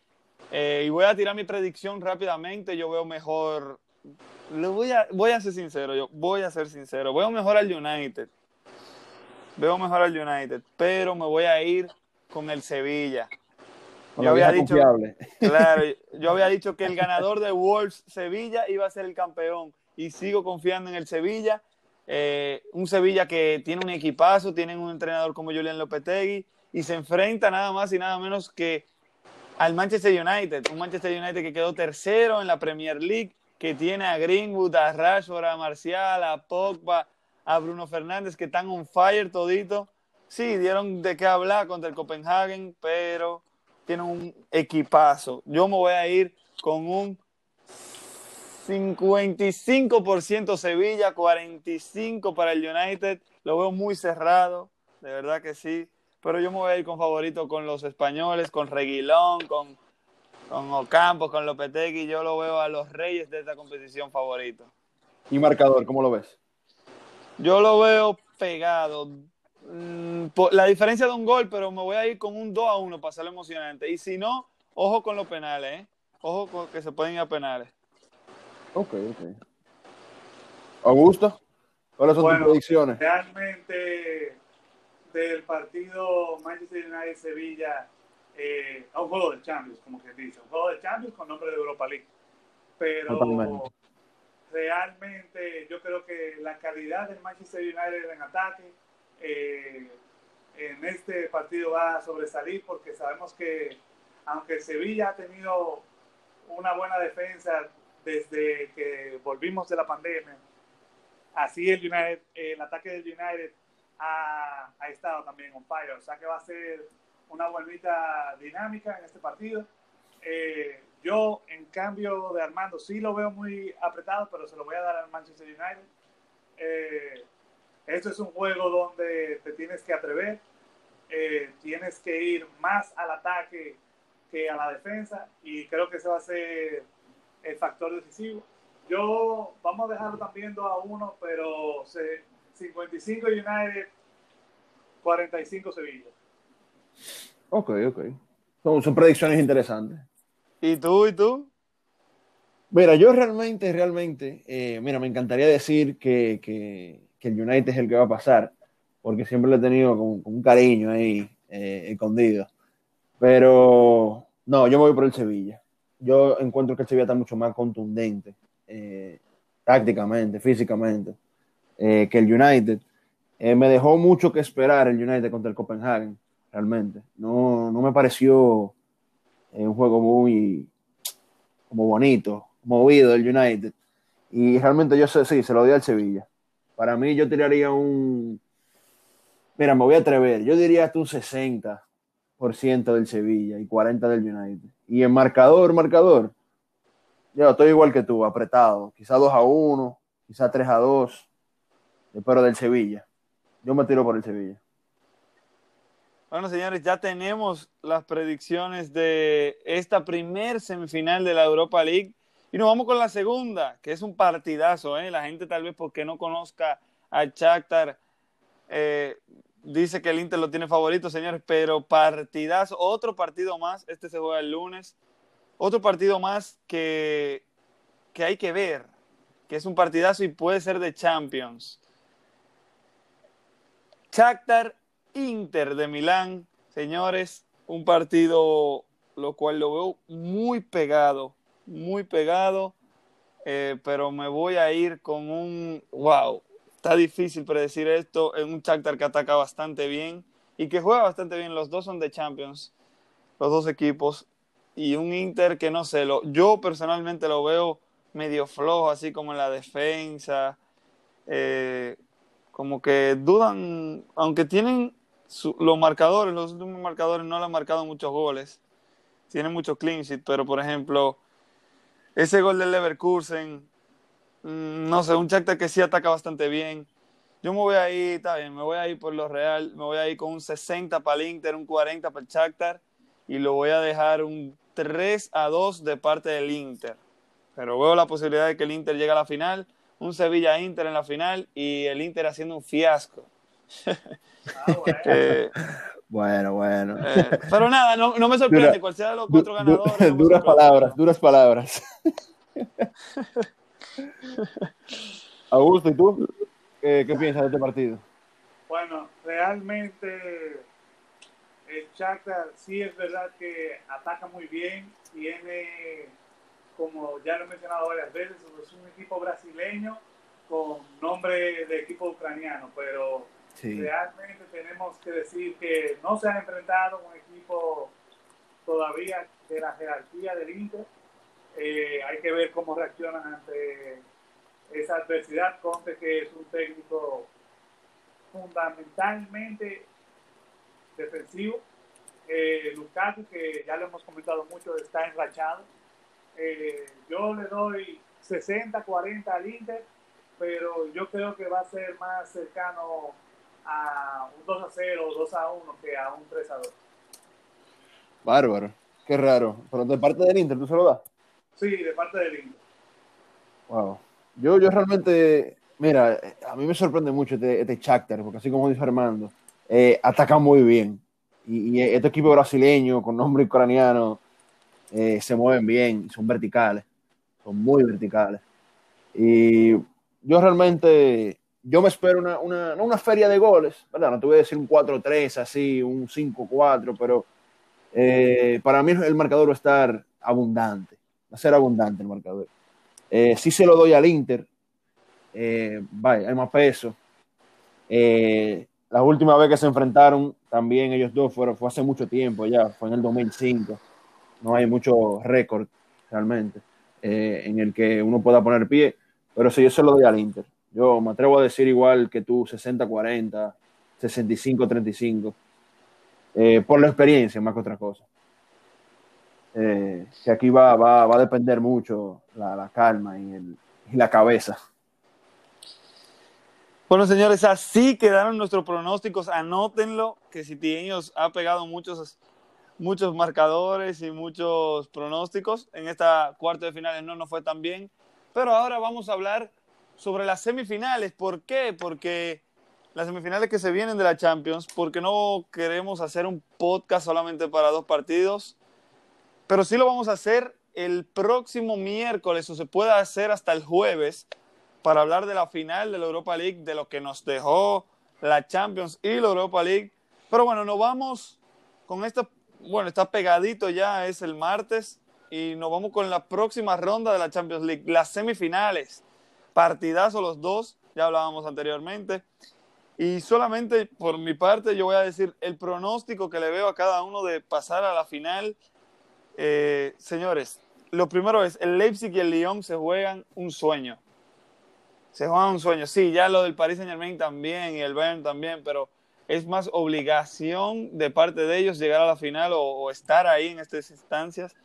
Eh, y voy a tirar mi predicción rápidamente. Yo veo mejor. Lo voy, a, voy a ser sincero, yo voy a ser sincero. Veo mejor al United. Veo mejor al United, pero me voy a ir con el Sevilla. Yo había, dicho, claro, yo había dicho que el ganador de Wolves Sevilla iba a ser el campeón y sigo confiando en el Sevilla. Eh, un Sevilla que tiene un equipazo, tienen un entrenador como Julian Lopetegui y se enfrenta nada más y nada menos que al Manchester United, un Manchester United que quedó tercero en la Premier League, que tiene a Greenwood, a Rashford, a Marcial, a Pogba, a Bruno Fernández, que están on fire todito. Sí, dieron de qué hablar contra el Copenhagen, pero tiene un equipazo. Yo me voy a ir con un 55% Sevilla, 45% para el United. Lo veo muy cerrado, de verdad que sí. Pero yo me voy a ir con favorito con los españoles, con Reguilón, con, con Ocampo, con Lopetegui. Yo lo veo a los reyes de esta competición favorito. ¿Y marcador, cómo lo ves? Yo lo veo pegado. Mm, la diferencia de un gol, pero me voy a ir con un 2 a 1 para hacerlo emocionante. Y si no, ojo con los penales, ¿eh? Ojo con que se pueden ir a penales. Ok, ok. Augusto, ¿cuáles son tus predicciones? Realmente, del partido Manchester United-Sevilla, eh, a un juego de Champions, como que dice, un juego de Champions con nombre de Europa League. Pero realmente yo creo que la calidad del Manchester United en ataque eh, en este partido va a sobresalir porque sabemos que aunque Sevilla ha tenido una buena defensa desde que volvimos de la pandemia, así el, United, el ataque del United ha, ha, estado también on fire. O sea que va a ser una bonita dinámica en este partido. Eh, yo, en cambio de Armando, sí lo veo muy apretado, pero se lo voy a dar al Manchester United. Eh, esto es un juego donde te tienes que atrever, eh, tienes que ir más al ataque que a la defensa y creo que ese va a ser el factor decisivo. Yo vamos a dejarlo también 2 a 1, pero 55 United, 45 Sevilla. Ok, ok. Son, son predicciones interesantes. ¿Y tú, y tú? Mira, yo realmente, realmente, eh, mira, me encantaría decir que, que, que el United es el que va a pasar, porque siempre lo he tenido con, un cariño ahí eh, escondido. Pero no, yo me voy por el Sevilla. Yo encuentro que el Sevilla está mucho más contundente, eh, tácticamente, físicamente, eh, que el United. me dejó mucho que esperar el United contra el Copenhagen, realmente. No, no me pareció un juego muy como bonito, movido el United. Y realmente yo sé, sí, se lo di al Sevilla. Para mí yo tiraría un... Mira, me voy a atrever. Yo diría hasta un 60% del Sevilla y 40% del United. Y en marcador, marcador, yo estoy igual que tú, apretado. Quizá 2 a 1, quizá 3 a 2, pero del Sevilla. Yo me tiro por el Sevilla. Bueno, señores, ya tenemos las predicciones de esta primer semifinal de la Europa League. Y nos vamos con la segunda, que es un partidazo. ¿eh? La gente tal vez porque no conozca a Shakhtar eh, dice que el Inter lo tiene favorito, señores, pero partidazo, otro partido más, este se juega el lunes, otro partido más que, que hay que ver, que es un partidazo y puede ser de Champions. Shakhtar Inter de Milán, señores, un partido lo cual lo veo muy pegado, muy pegado, eh, pero me voy a ir con un, wow, está difícil predecir esto, en un Shakhtar que ataca bastante bien y que juega bastante bien, los dos son de Champions, los dos equipos, y un Inter que no sé, lo, yo personalmente lo veo medio flojo, así como en la defensa, eh, como que dudan, aunque tienen los marcadores, los últimos marcadores no le han marcado muchos goles, tienen muchos clean sheet, pero por ejemplo, ese gol del Leverkusen, no sé, un Shakhtar que sí ataca bastante bien. Yo me voy a ir, está bien, me voy a ir por lo real, me voy a ir con un 60 para el Inter, un 40 para el Shakhtar y lo voy a dejar un 3 a 2 de parte del Inter. Pero veo la posibilidad de que el Inter llegue a la final, un Sevilla-Inter en la final y el Inter haciendo un fiasco. Ah, eh, bueno. bueno, eh, pero nada, no, no me sorprende cuál sea de los cuatro ganadores. duras palabras, duras palabras. Augusto, ¿y tú? ¿Qué, ¿Qué piensas de este partido? Bueno, realmente el Shakhtar sí es verdad que ataca muy bien, tiene, como ya lo he mencionado varias veces, es un equipo brasileño con nombre de equipo ucraniano, pero realmente tenemos que decir que no se ha enfrentado un equipo todavía de la jerarquía del Inter. Eh, hay que ver cómo reaccionan ante esa adversidad. Conte que es un técnico fundamentalmente defensivo. Eh, Lukaku, que ya lo hemos comentado mucho, está enrachado. Eh, yo le doy 60-40 al Inter, pero yo creo que va a ser más cercano a un 2 a 0 o 2 a 1 que a un 3 a 2. Bárbaro, qué raro. Pero de parte del Inter, ¿tú se lo das? Sí, de parte del Inter. Wow. Yo, yo realmente, mira, a mí me sorprende mucho este, este Shakhtar, porque así como dice Armando, eh, ataca muy bien. Y, y, este equipo brasileño con nombre ucraniano eh, se mueven bien, son verticales, son muy verticales. Y yo realmente, yo me espero una, una, no una feria de goles, ¿verdad? No te voy a decir un 4-3 así, un 5-4, pero eh, para mí el marcador va a estar abundante, a ser abundante el marcador. Eh, sí se lo doy al Inter, eh, vaya, hay más peso. Eh, la última vez que se enfrentaron, también ellos dos fueron, fue hace mucho tiempo ya, fue en el 2005. No hay mucho récord realmente eh, en el que uno pueda poner pie, pero si yo se lo doy al Inter. Yo me atrevo a decir igual que tú, 60-40, 65-35, eh, por la experiencia más que otra cosa. Eh, aquí va, va, va, a depender mucho la, calma y, el, y la cabeza. Bueno, señores, así quedaron nuestros pronósticos. Anótenlo, que si ha pegado muchos, muchos marcadores y muchos pronósticos. En esta cuarta de finales no nos fue tan bien. Pero ahora vamos a hablar sobre las semifinales. ¿Por qué? Porque las semifinales que se vienen de la Champions, porque no queremos hacer un podcast solamente para dos partidos, pero sí lo vamos a hacer el próximo miércoles o se puede hacer hasta el jueves para hablar de la final de la Europa League, de lo que nos dejó la Champions y la Europa League. Pero bueno, nos vamos con esto, bueno, está pegadito ya, es el martes, y nos vamos con la próxima ronda de la Champions League, las semifinales. Partidazo los dos, ya hablábamos anteriormente. Y solamente por mi parte yo voy a decir el pronóstico que le veo a cada uno de pasar a la final. Eh, señores, lo primero es, el Leipzig y el Lyon se juegan un sueño se juega un sueño. Sí, ya lo del Paris Saint Germain también y el Bayern también, pero es más obligación de parte de ellos llegar a la final o, estar ahí en estas instancias.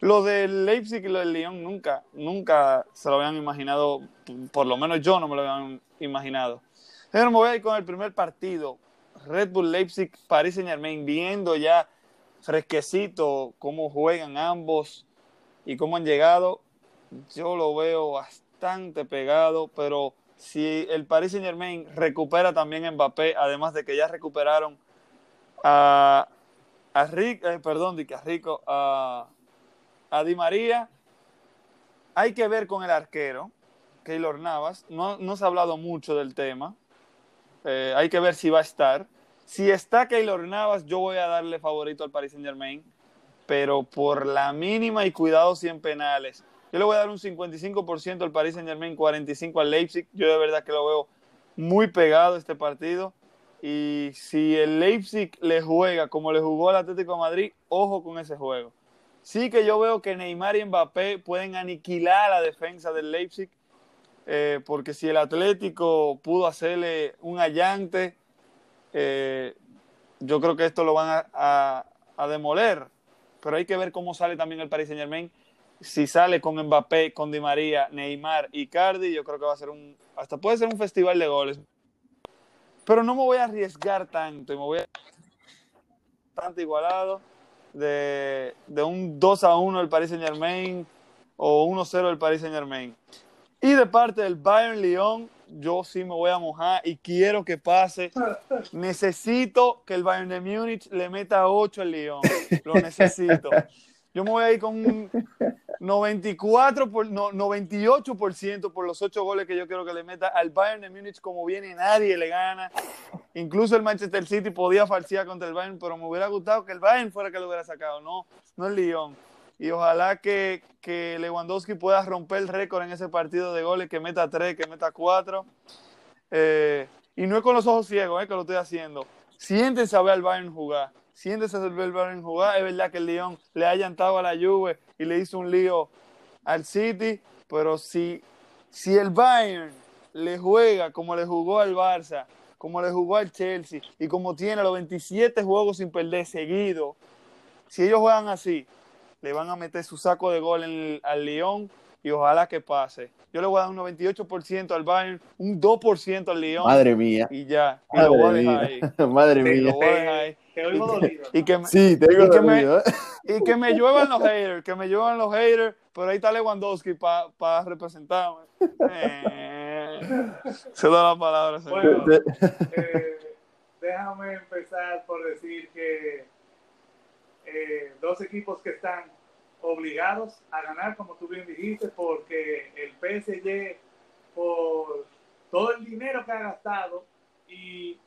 Lo del Leipzig y lo del Lyon nunca, nunca se lo habían imaginado, por lo menos yo no me lo habían imaginado. Pero me voy a ir con el primer partido, Red Bull Leipzig, Paris Saint Germain, viendo ya fresquecito cómo juegan ambos y cómo han llegado. Yo lo veo bastante pegado, pero si el Paris Saint Germain recupera también Mbappé, además de que ya recuperaron a, a Rick, eh, perdón, a Rico, a, a Di María, hay que ver con el arquero, Keylor Navas, no, no se ha hablado mucho del tema, Eh, hay que ver si va a estar. Si está Keylor Navas, yo voy a darle favorito al Paris Saint Germain, pero por la mínima y cuidado 100 penales. Yo le voy a dar un 55% al Paris Saint Germain, 45% al Leipzig. Yo de verdad que lo veo muy pegado este partido. Y si el Leipzig le juega como le jugó al Atlético Madrid, ojo con ese juego. Sí que yo veo que Neymar y Mbappé pueden aniquilar la defensa del Leipzig, eh, porque si el Atlético pudo hacerle un allante, eh, yo creo que esto lo van a, demoler. Pero hay que ver cómo sale también el Paris Saint Germain. Si sale con Mbappé, con Di María, Neymar y Cardi, yo creo que va a ser un, hasta puede ser un festival de goles. Pero no me voy a arriesgar tanto y me voy a tanto igualado de, un 2 a 1 del Paris Saint Germain o 1 0 del Paris Saint Germain. Y de parte del Bayern Lyon, yo sí me voy a mojar y quiero que pase. Necesito que el Bayern de Múnich le meta 8 al Lyon. Lo necesito. Yo me voy a ir con un 94 por, no, 98% por los 8 goles que yo quiero que le meta al Bayern de Múnich como viene, nadie le gana. Incluso el Manchester City podía falsear contra el Bayern, pero me hubiera gustado que el Bayern fuera que lo hubiera sacado, no, no el Lyon. Y ojalá que, que Lewandowski pueda romper el récord en ese partido de goles, que meta 3, que meta 4. Eh, y no es con los ojos ciegos eh, que lo estoy haciendo. Siéntense a ver al Bayern jugar siéntese el Bayern jugar. Es verdad que el Lyon le ha llantado a la Juve y le hizo un lío al City, pero si, si el Bayern le juega como le jugó al Barça, como le jugó al Chelsea y como tiene los 27 juegos sin perder seguido, si ellos juegan así, le van a meter su saco de gol en al Lyon y ojalá que pase. Yo le voy a dar un 98% al Bayern, un 2% al Lyon. Madre mía. Y ya. Y Madre lo voy a dejar ahí. Madre mía. Lo voy a dejar ahí. Te oigo dolido. Y que me, sí, te oigo dolido. ¿eh? Y que me lluevan los haters, que me lluevan los haters, pero ahí está Lewandowski para pa representarme. Eh, se da la palabra, señor. Bueno, eh, déjame empezar por decir que eh, dos equipos que están obligados a ganar, como tú bien dijiste, porque el PSG, por todo el dinero que ha gastado y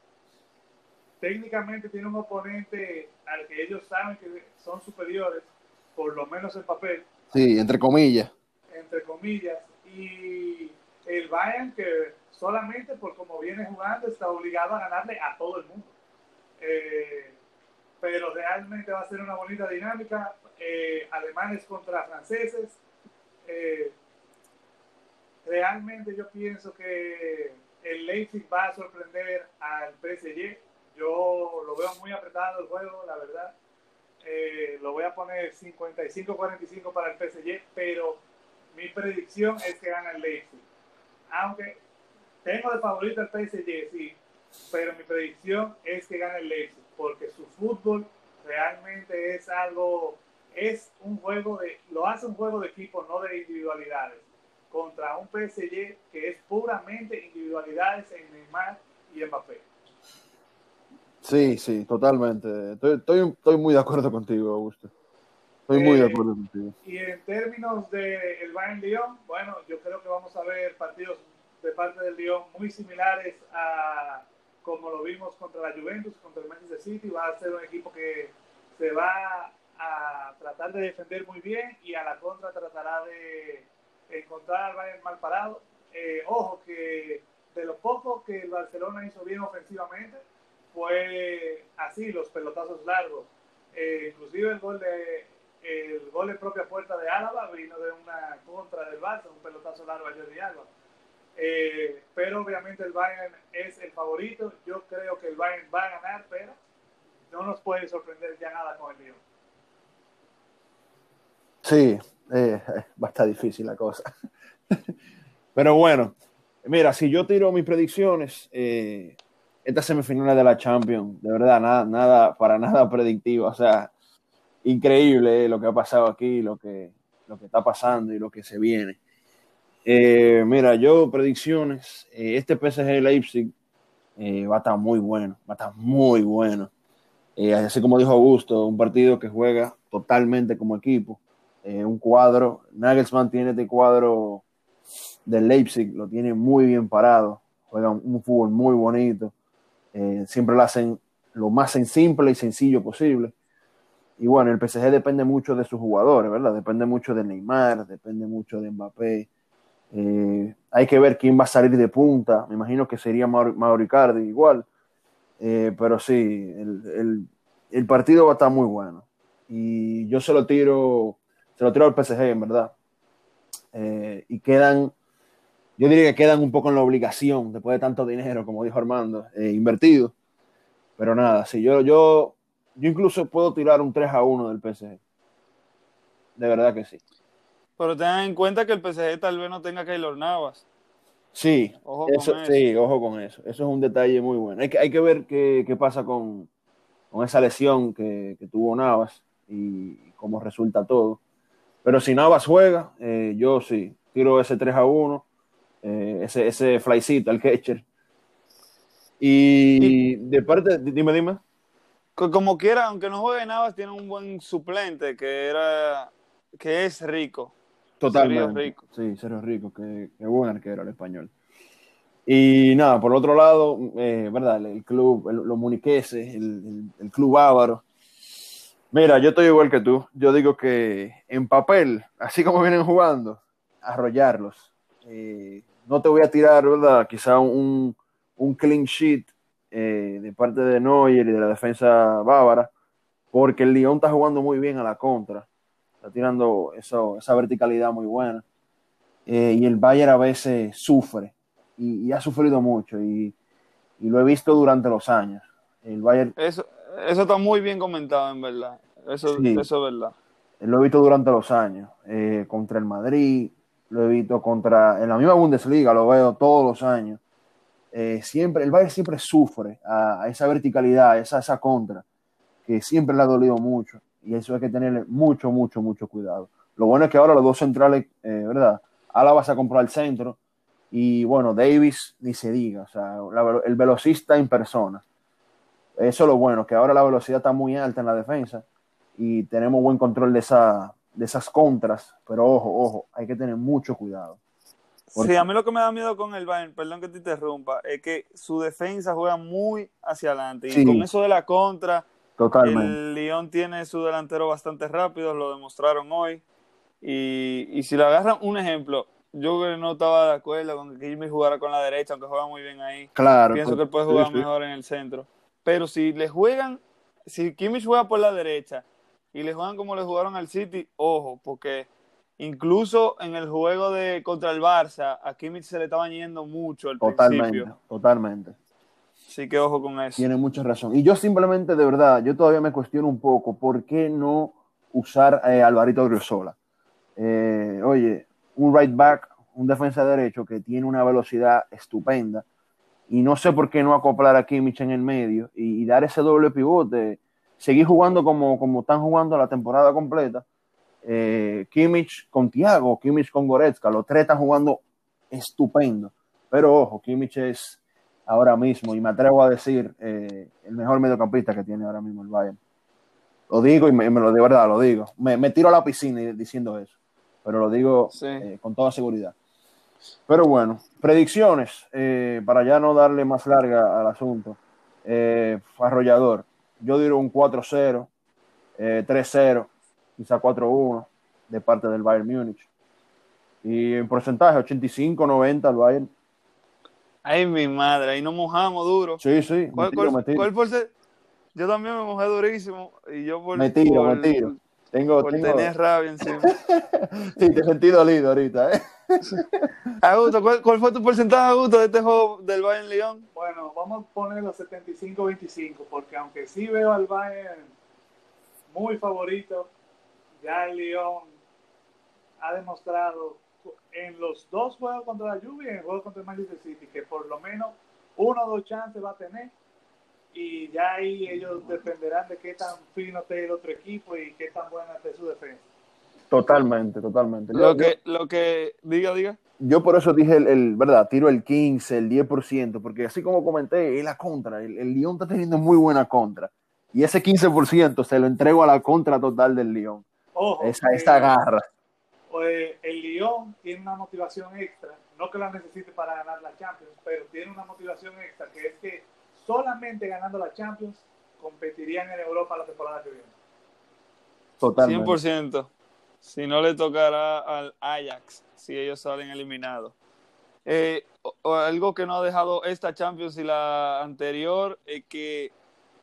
técnicamente tiene un oponente al que ellos saben que son superiores, por lo menos en papel. Sí, entre comillas. Entre comillas. Y el Bayern que solamente por como viene jugando está obligado a ganarle a todo el mundo. Eh, pero realmente va a ser una bonita dinámica. Eh, alemanes contra franceses. Eh, realmente yo pienso que el Leipzig va a sorprender al PSG. Yo lo veo muy apretado el juego, la verdad. Eh, lo voy a poner 55-45 para el PSG, pero mi predicción es que gana el Leipzig. Aunque tengo de favorito el PSG, sí, pero mi predicción es que gana el Leipzig, porque su fútbol realmente es algo es un juego de, lo hace un juego de equipo, no de individualidades, contra un PSG que es puramente individualidades en Neymar y Mbappé. Sí, sí, totalmente. Estoy, estoy, muy de acuerdo contigo, Augusto. Estoy muy de eh, acuerdo contigo. Y en términos del el Bayern Lyon, bueno, yo creo que vamos a ver partidos de parte del Lyon muy similares a como lo vimos contra la Juventus, contra el Manchester City. Va a ser un equipo que se va a tratar de defender muy bien y a la contra tratará de encontrar al Bayern mal parado. Eh, ojo que de lo poco que el Barcelona hizo bien ofensivamente fue así, los pelotazos largos. Eh, inclusive el gol de el gol de propia puerta de Álava vino de una contra del Barça, un pelotazo largo a Jordi Alba. Eh, pero obviamente el Bayern es el favorito. Yo creo que el Bayern va a ganar, pero no nos puede sorprender ya nada con el Lyon. Sí, eh, va a estar difícil la cosa. Pero bueno, mira, si yo tiro mis predicciones, eh, esta semifinal de la Champions, de verdad, nada, nada, para nada predictiva. O sea, increíble eh, lo que ha pasado aquí, lo que, lo que está pasando y lo que se viene. Eh, mira, yo predicciones, este PSG Leipzig va a estar muy bueno, va a estar muy bueno. así como dijo Augusto, un partido que juega totalmente como equipo. Eh, un cuadro. Nagelsmann tiene este cuadro del Leipzig, lo tiene muy bien parado, juega un, fútbol muy bonito. Eh, siempre lo hacen lo más simple y sencillo posible. Y bueno, el PSG depende mucho de sus jugadores, ¿verdad? Depende mucho de Neymar, depende mucho de Mbappé. Eh, hay que ver quién va a salir de punta. Me imagino que sería Mauricardi igual. Eh, pero sí, el, el, partido va a estar muy bueno. Y yo se lo tiro, se lo tiro al PSG, en verdad. Eh, y quedan, yo diría que quedan un poco en la obligación, después de tanto dinero, como dijo Armando, invertido. Pero nada, si yo, yo yo incluso puedo tirar un 3 a 1 del PSG. De verdad que sí. Pero tengan en cuenta que el PSG tal vez no tenga Keylor Navas. Sí, ojo con eso. sí, ojo con eso. Eso es un detalle muy bueno. Hay que, hay que ver qué, pasa con, esa lesión que, tuvo Navas y cómo resulta todo. Pero si Navas juega, eh, yo sí, tiro ese 3 a 1, eh, ese, ese flycito, el catcher. Y, de parte, dime, dime como quiera, aunque no juegue Navas, tiene un buen suplente que era que es rico. Totalmente. Rico. Sí, Sergio Rico, que, que buen arquero el español. Y nada, por otro lado, eh, ¿verdad? El, club, los muniqueses, el, club ávaro. Mira, yo estoy igual que tú. Yo digo que en papel, así como vienen jugando, arrollarlos. Eh, no te voy a tirar, ¿verdad? Quizá un, un clean sheet eh, de parte de Neuer y de la defensa bávara, porque el Lyon está jugando muy bien a la contra, está tirando eso, esa verticalidad muy buena, eh, y el Bayern a veces sufre, y, ha sufrido mucho, y, lo he visto durante los años. El Bayern... Eso, eso está muy bien comentado, en verdad. Eso, eso es verdad. Lo he visto durante los años, eh, contra el Madrid, lo he visto contra, en la misma Bundesliga, lo veo todos los años. Eh, siempre, el Bayern siempre sufre a, esa verticalidad, a esa, esa contra, que siempre le ha dolido mucho. Y eso hay que tenerle mucho, mucho, mucho cuidado. Lo bueno es que ahora los dos centrales, eh, ¿verdad? Álava se ha comprado el centro y bueno, Davis ni se diga, o sea, el velocista en persona. Eso es lo bueno, que ahora la velocidad está muy alta en la defensa y tenemos buen control de, esa, de esas contras, pero ojo, ojo, hay que tener mucho cuidado. Sí, a mí lo que me da miedo con el Bayern, perdón que te interrumpa, es que su defensa juega muy hacia adelante. Y con eso de la contra, el Lyon tiene su delantero bastante rápido, lo demostraron hoy. Y, y si le agarran un ejemplo, yo no estaba de acuerdo con que Jimmy jugara con la derecha, aunque juega muy bien ahí. Claro. Pienso pues, que él puede jugar mejor en el centro. Pero si le juegan, si Kimmich juega por la derecha y le juegan como le jugaron al City, ojo, porque Incluso en el juego de contra el Barça, a Kimmich se le estaba yendo mucho al totalmente, principio. Totalmente. Sí que ojo con eso. Tiene mucha razón. Y yo simplemente, de verdad, yo todavía me cuestiono un poco por qué no usar eh, Alvarito Griosola. Eh, oye, un right back, un defensa derecho que tiene una velocidad estupenda y no sé por qué no acoplar a Kimmich en el medio y, dar ese doble pivote, seguir jugando como, como están jugando la temporada completa eh, Kimmich con Thiago, Kimmich con Goretzka, los tres están jugando estupendo. Pero ojo, Kimmich es ahora mismo, y me atrevo a decir, eh, el mejor mediocampista que tiene ahora mismo el Bayern. Lo digo y me, lo de verdad, lo digo. Me, tiro a la piscina diciendo eso, pero lo digo eh, con toda seguridad. Pero bueno, predicciones, eh, para ya no darle más larga al asunto. arrollador, yo digo un 4-0, 3-0 quizá 4-1 de parte del Bayern Múnich. Y en porcentaje, 85-90 al Bayern. Ay, mi madre, ahí nos mojamos duro. Sí, sí. ¿Cuál, Yo también me mojé durísimo. Y yo por, me tiro, me tiro. Tengo, por tener rabia encima. sí, te sentí dolido ahorita, ¿eh? Augusto, ¿cuál, fue tu porcentaje, Augusto, de este juego del Bayern León? Bueno, vamos a ponerlo 75-25, porque aunque sí veo al Bayern muy favorito, ya el León ha demostrado en los dos juegos contra la lluvia y en el juego contra el Manchester City que por lo menos uno o dos chances va a tener y ya ahí ellos dependerán de qué tan fino esté el otro equipo y qué tan buena esté su defensa. Totalmente, totalmente. Lo que, lo que diga, diga. Yo por eso dije, el, verdad, tiro el 15, el 10%, porque así como comenté, es la contra. El, el León está teniendo muy buena contra. Y ese 15% se lo entrego a la contra total del León. Ojo, esa, esta garra. Pues, el Lyon tiene una motivación extra, no que la necesite para ganar la Champions, pero tiene una motivación extra, que es que solamente ganando la Champions competirían en Europa la temporada que viene. Totalmente. 100%. Si no le tocará al Ajax, si ellos salen eliminados. Eh, algo que no ha dejado esta Champions y la anterior es que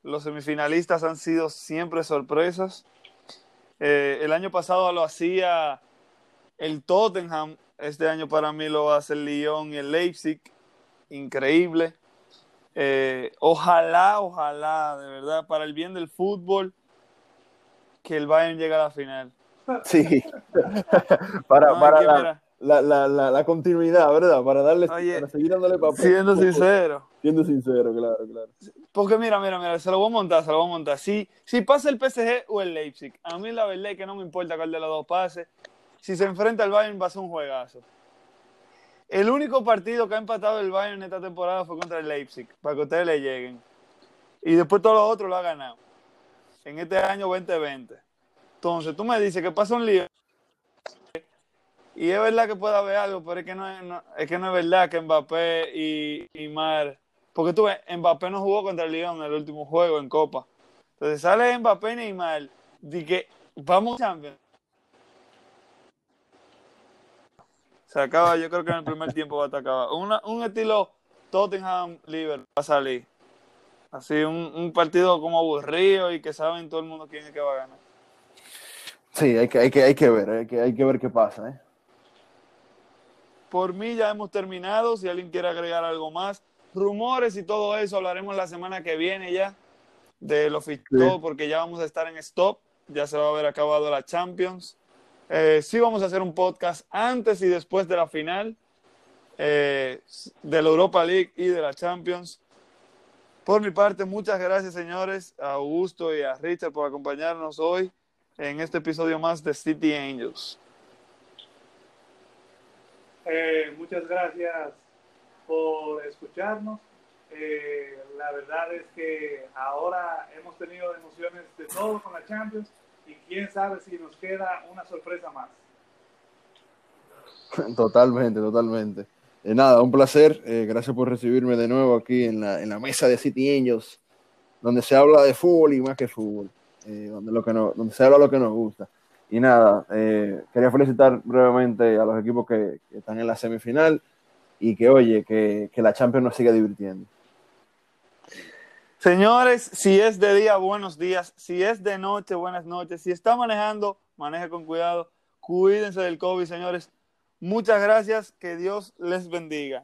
los semifinalistas han sido siempre sorpresas. Eh, el año pasado lo hacía el Tottenham, este año para mí lo hace el Lyon y el Leipzig. Increíble. Eh, ojalá, ojalá, de verdad, para el bien del fútbol, que el Bayern llegue a la final. Sí, para, para la, la, la, la, continuidad, ¿verdad? Para darle, para seguir dándole papel. Siendo sincero. Siendo sincero, claro, claro. Porque mira, mira, mira, se lo voy a montar, se lo voy a montar. Si, si pasa el PSG o el Leipzig, a mí la verdad es que no me importa cuál de los dos pase. Si se enfrenta al Bayern va a ser un juegazo. El único partido que ha empatado el Bayern esta temporada fue contra el Leipzig, para que ustedes le lleguen. Y después todo lo otro lo ha ganado. En este año 2020. Entonces, tú me dices que pasa un lío. Y es verdad que puede haber algo, pero es que no es, que no es verdad que Mbappé y, y Mar. Porque tú ves, Mbappé no jugó contra el Lyon en el último juego en Copa. Entonces sale Mbappé y Neymar. De que vamos Champions. Se acaba, yo creo que en el primer tiempo va a estar acabado. un estilo Tottenham-Liverpool va a salir. Así, un, un, partido como aburrido y que saben todo el mundo quién es que va a ganar. Sí, hay que, hay que, hay que ver, hay que, hay que ver qué pasa. ¿eh? Por mí ya hemos terminado. Si alguien quiere agregar algo más, rumores y todo eso, hablaremos la semana que viene ya de lo fichado, porque ya vamos a estar en stop. Ya se va a haber acabado la Champions. Eh, sí vamos a hacer un podcast antes y después de la final eh, de la Europa League y de la Champions. Por mi parte, muchas gracias, señores, a Augusto y a Richard por acompañarnos hoy en este episodio más de City Angels. Eh, muchas gracias por escucharnos. la verdad es que ahora hemos tenido emociones de todo con la Champions y quién sabe si nos queda una sorpresa más. Totalmente, totalmente. Eh, nada, un placer. Eh, gracias por recibirme de nuevo aquí en la, en la mesa de City Angels, donde se habla de fútbol y más que fútbol, eh, donde, lo que no, donde se habla lo que nos gusta. Y nada, quería felicitar brevemente a los equipos que, que, están en la semifinal y que, oye, que, que la Champions nos siga divirtiendo. Señores, si es de día, buenos días. Si es de noche, buenas noches. Si está manejando, maneje con cuidado. Cuídense del COVID, señores. Muchas gracias. Que Dios les bendiga.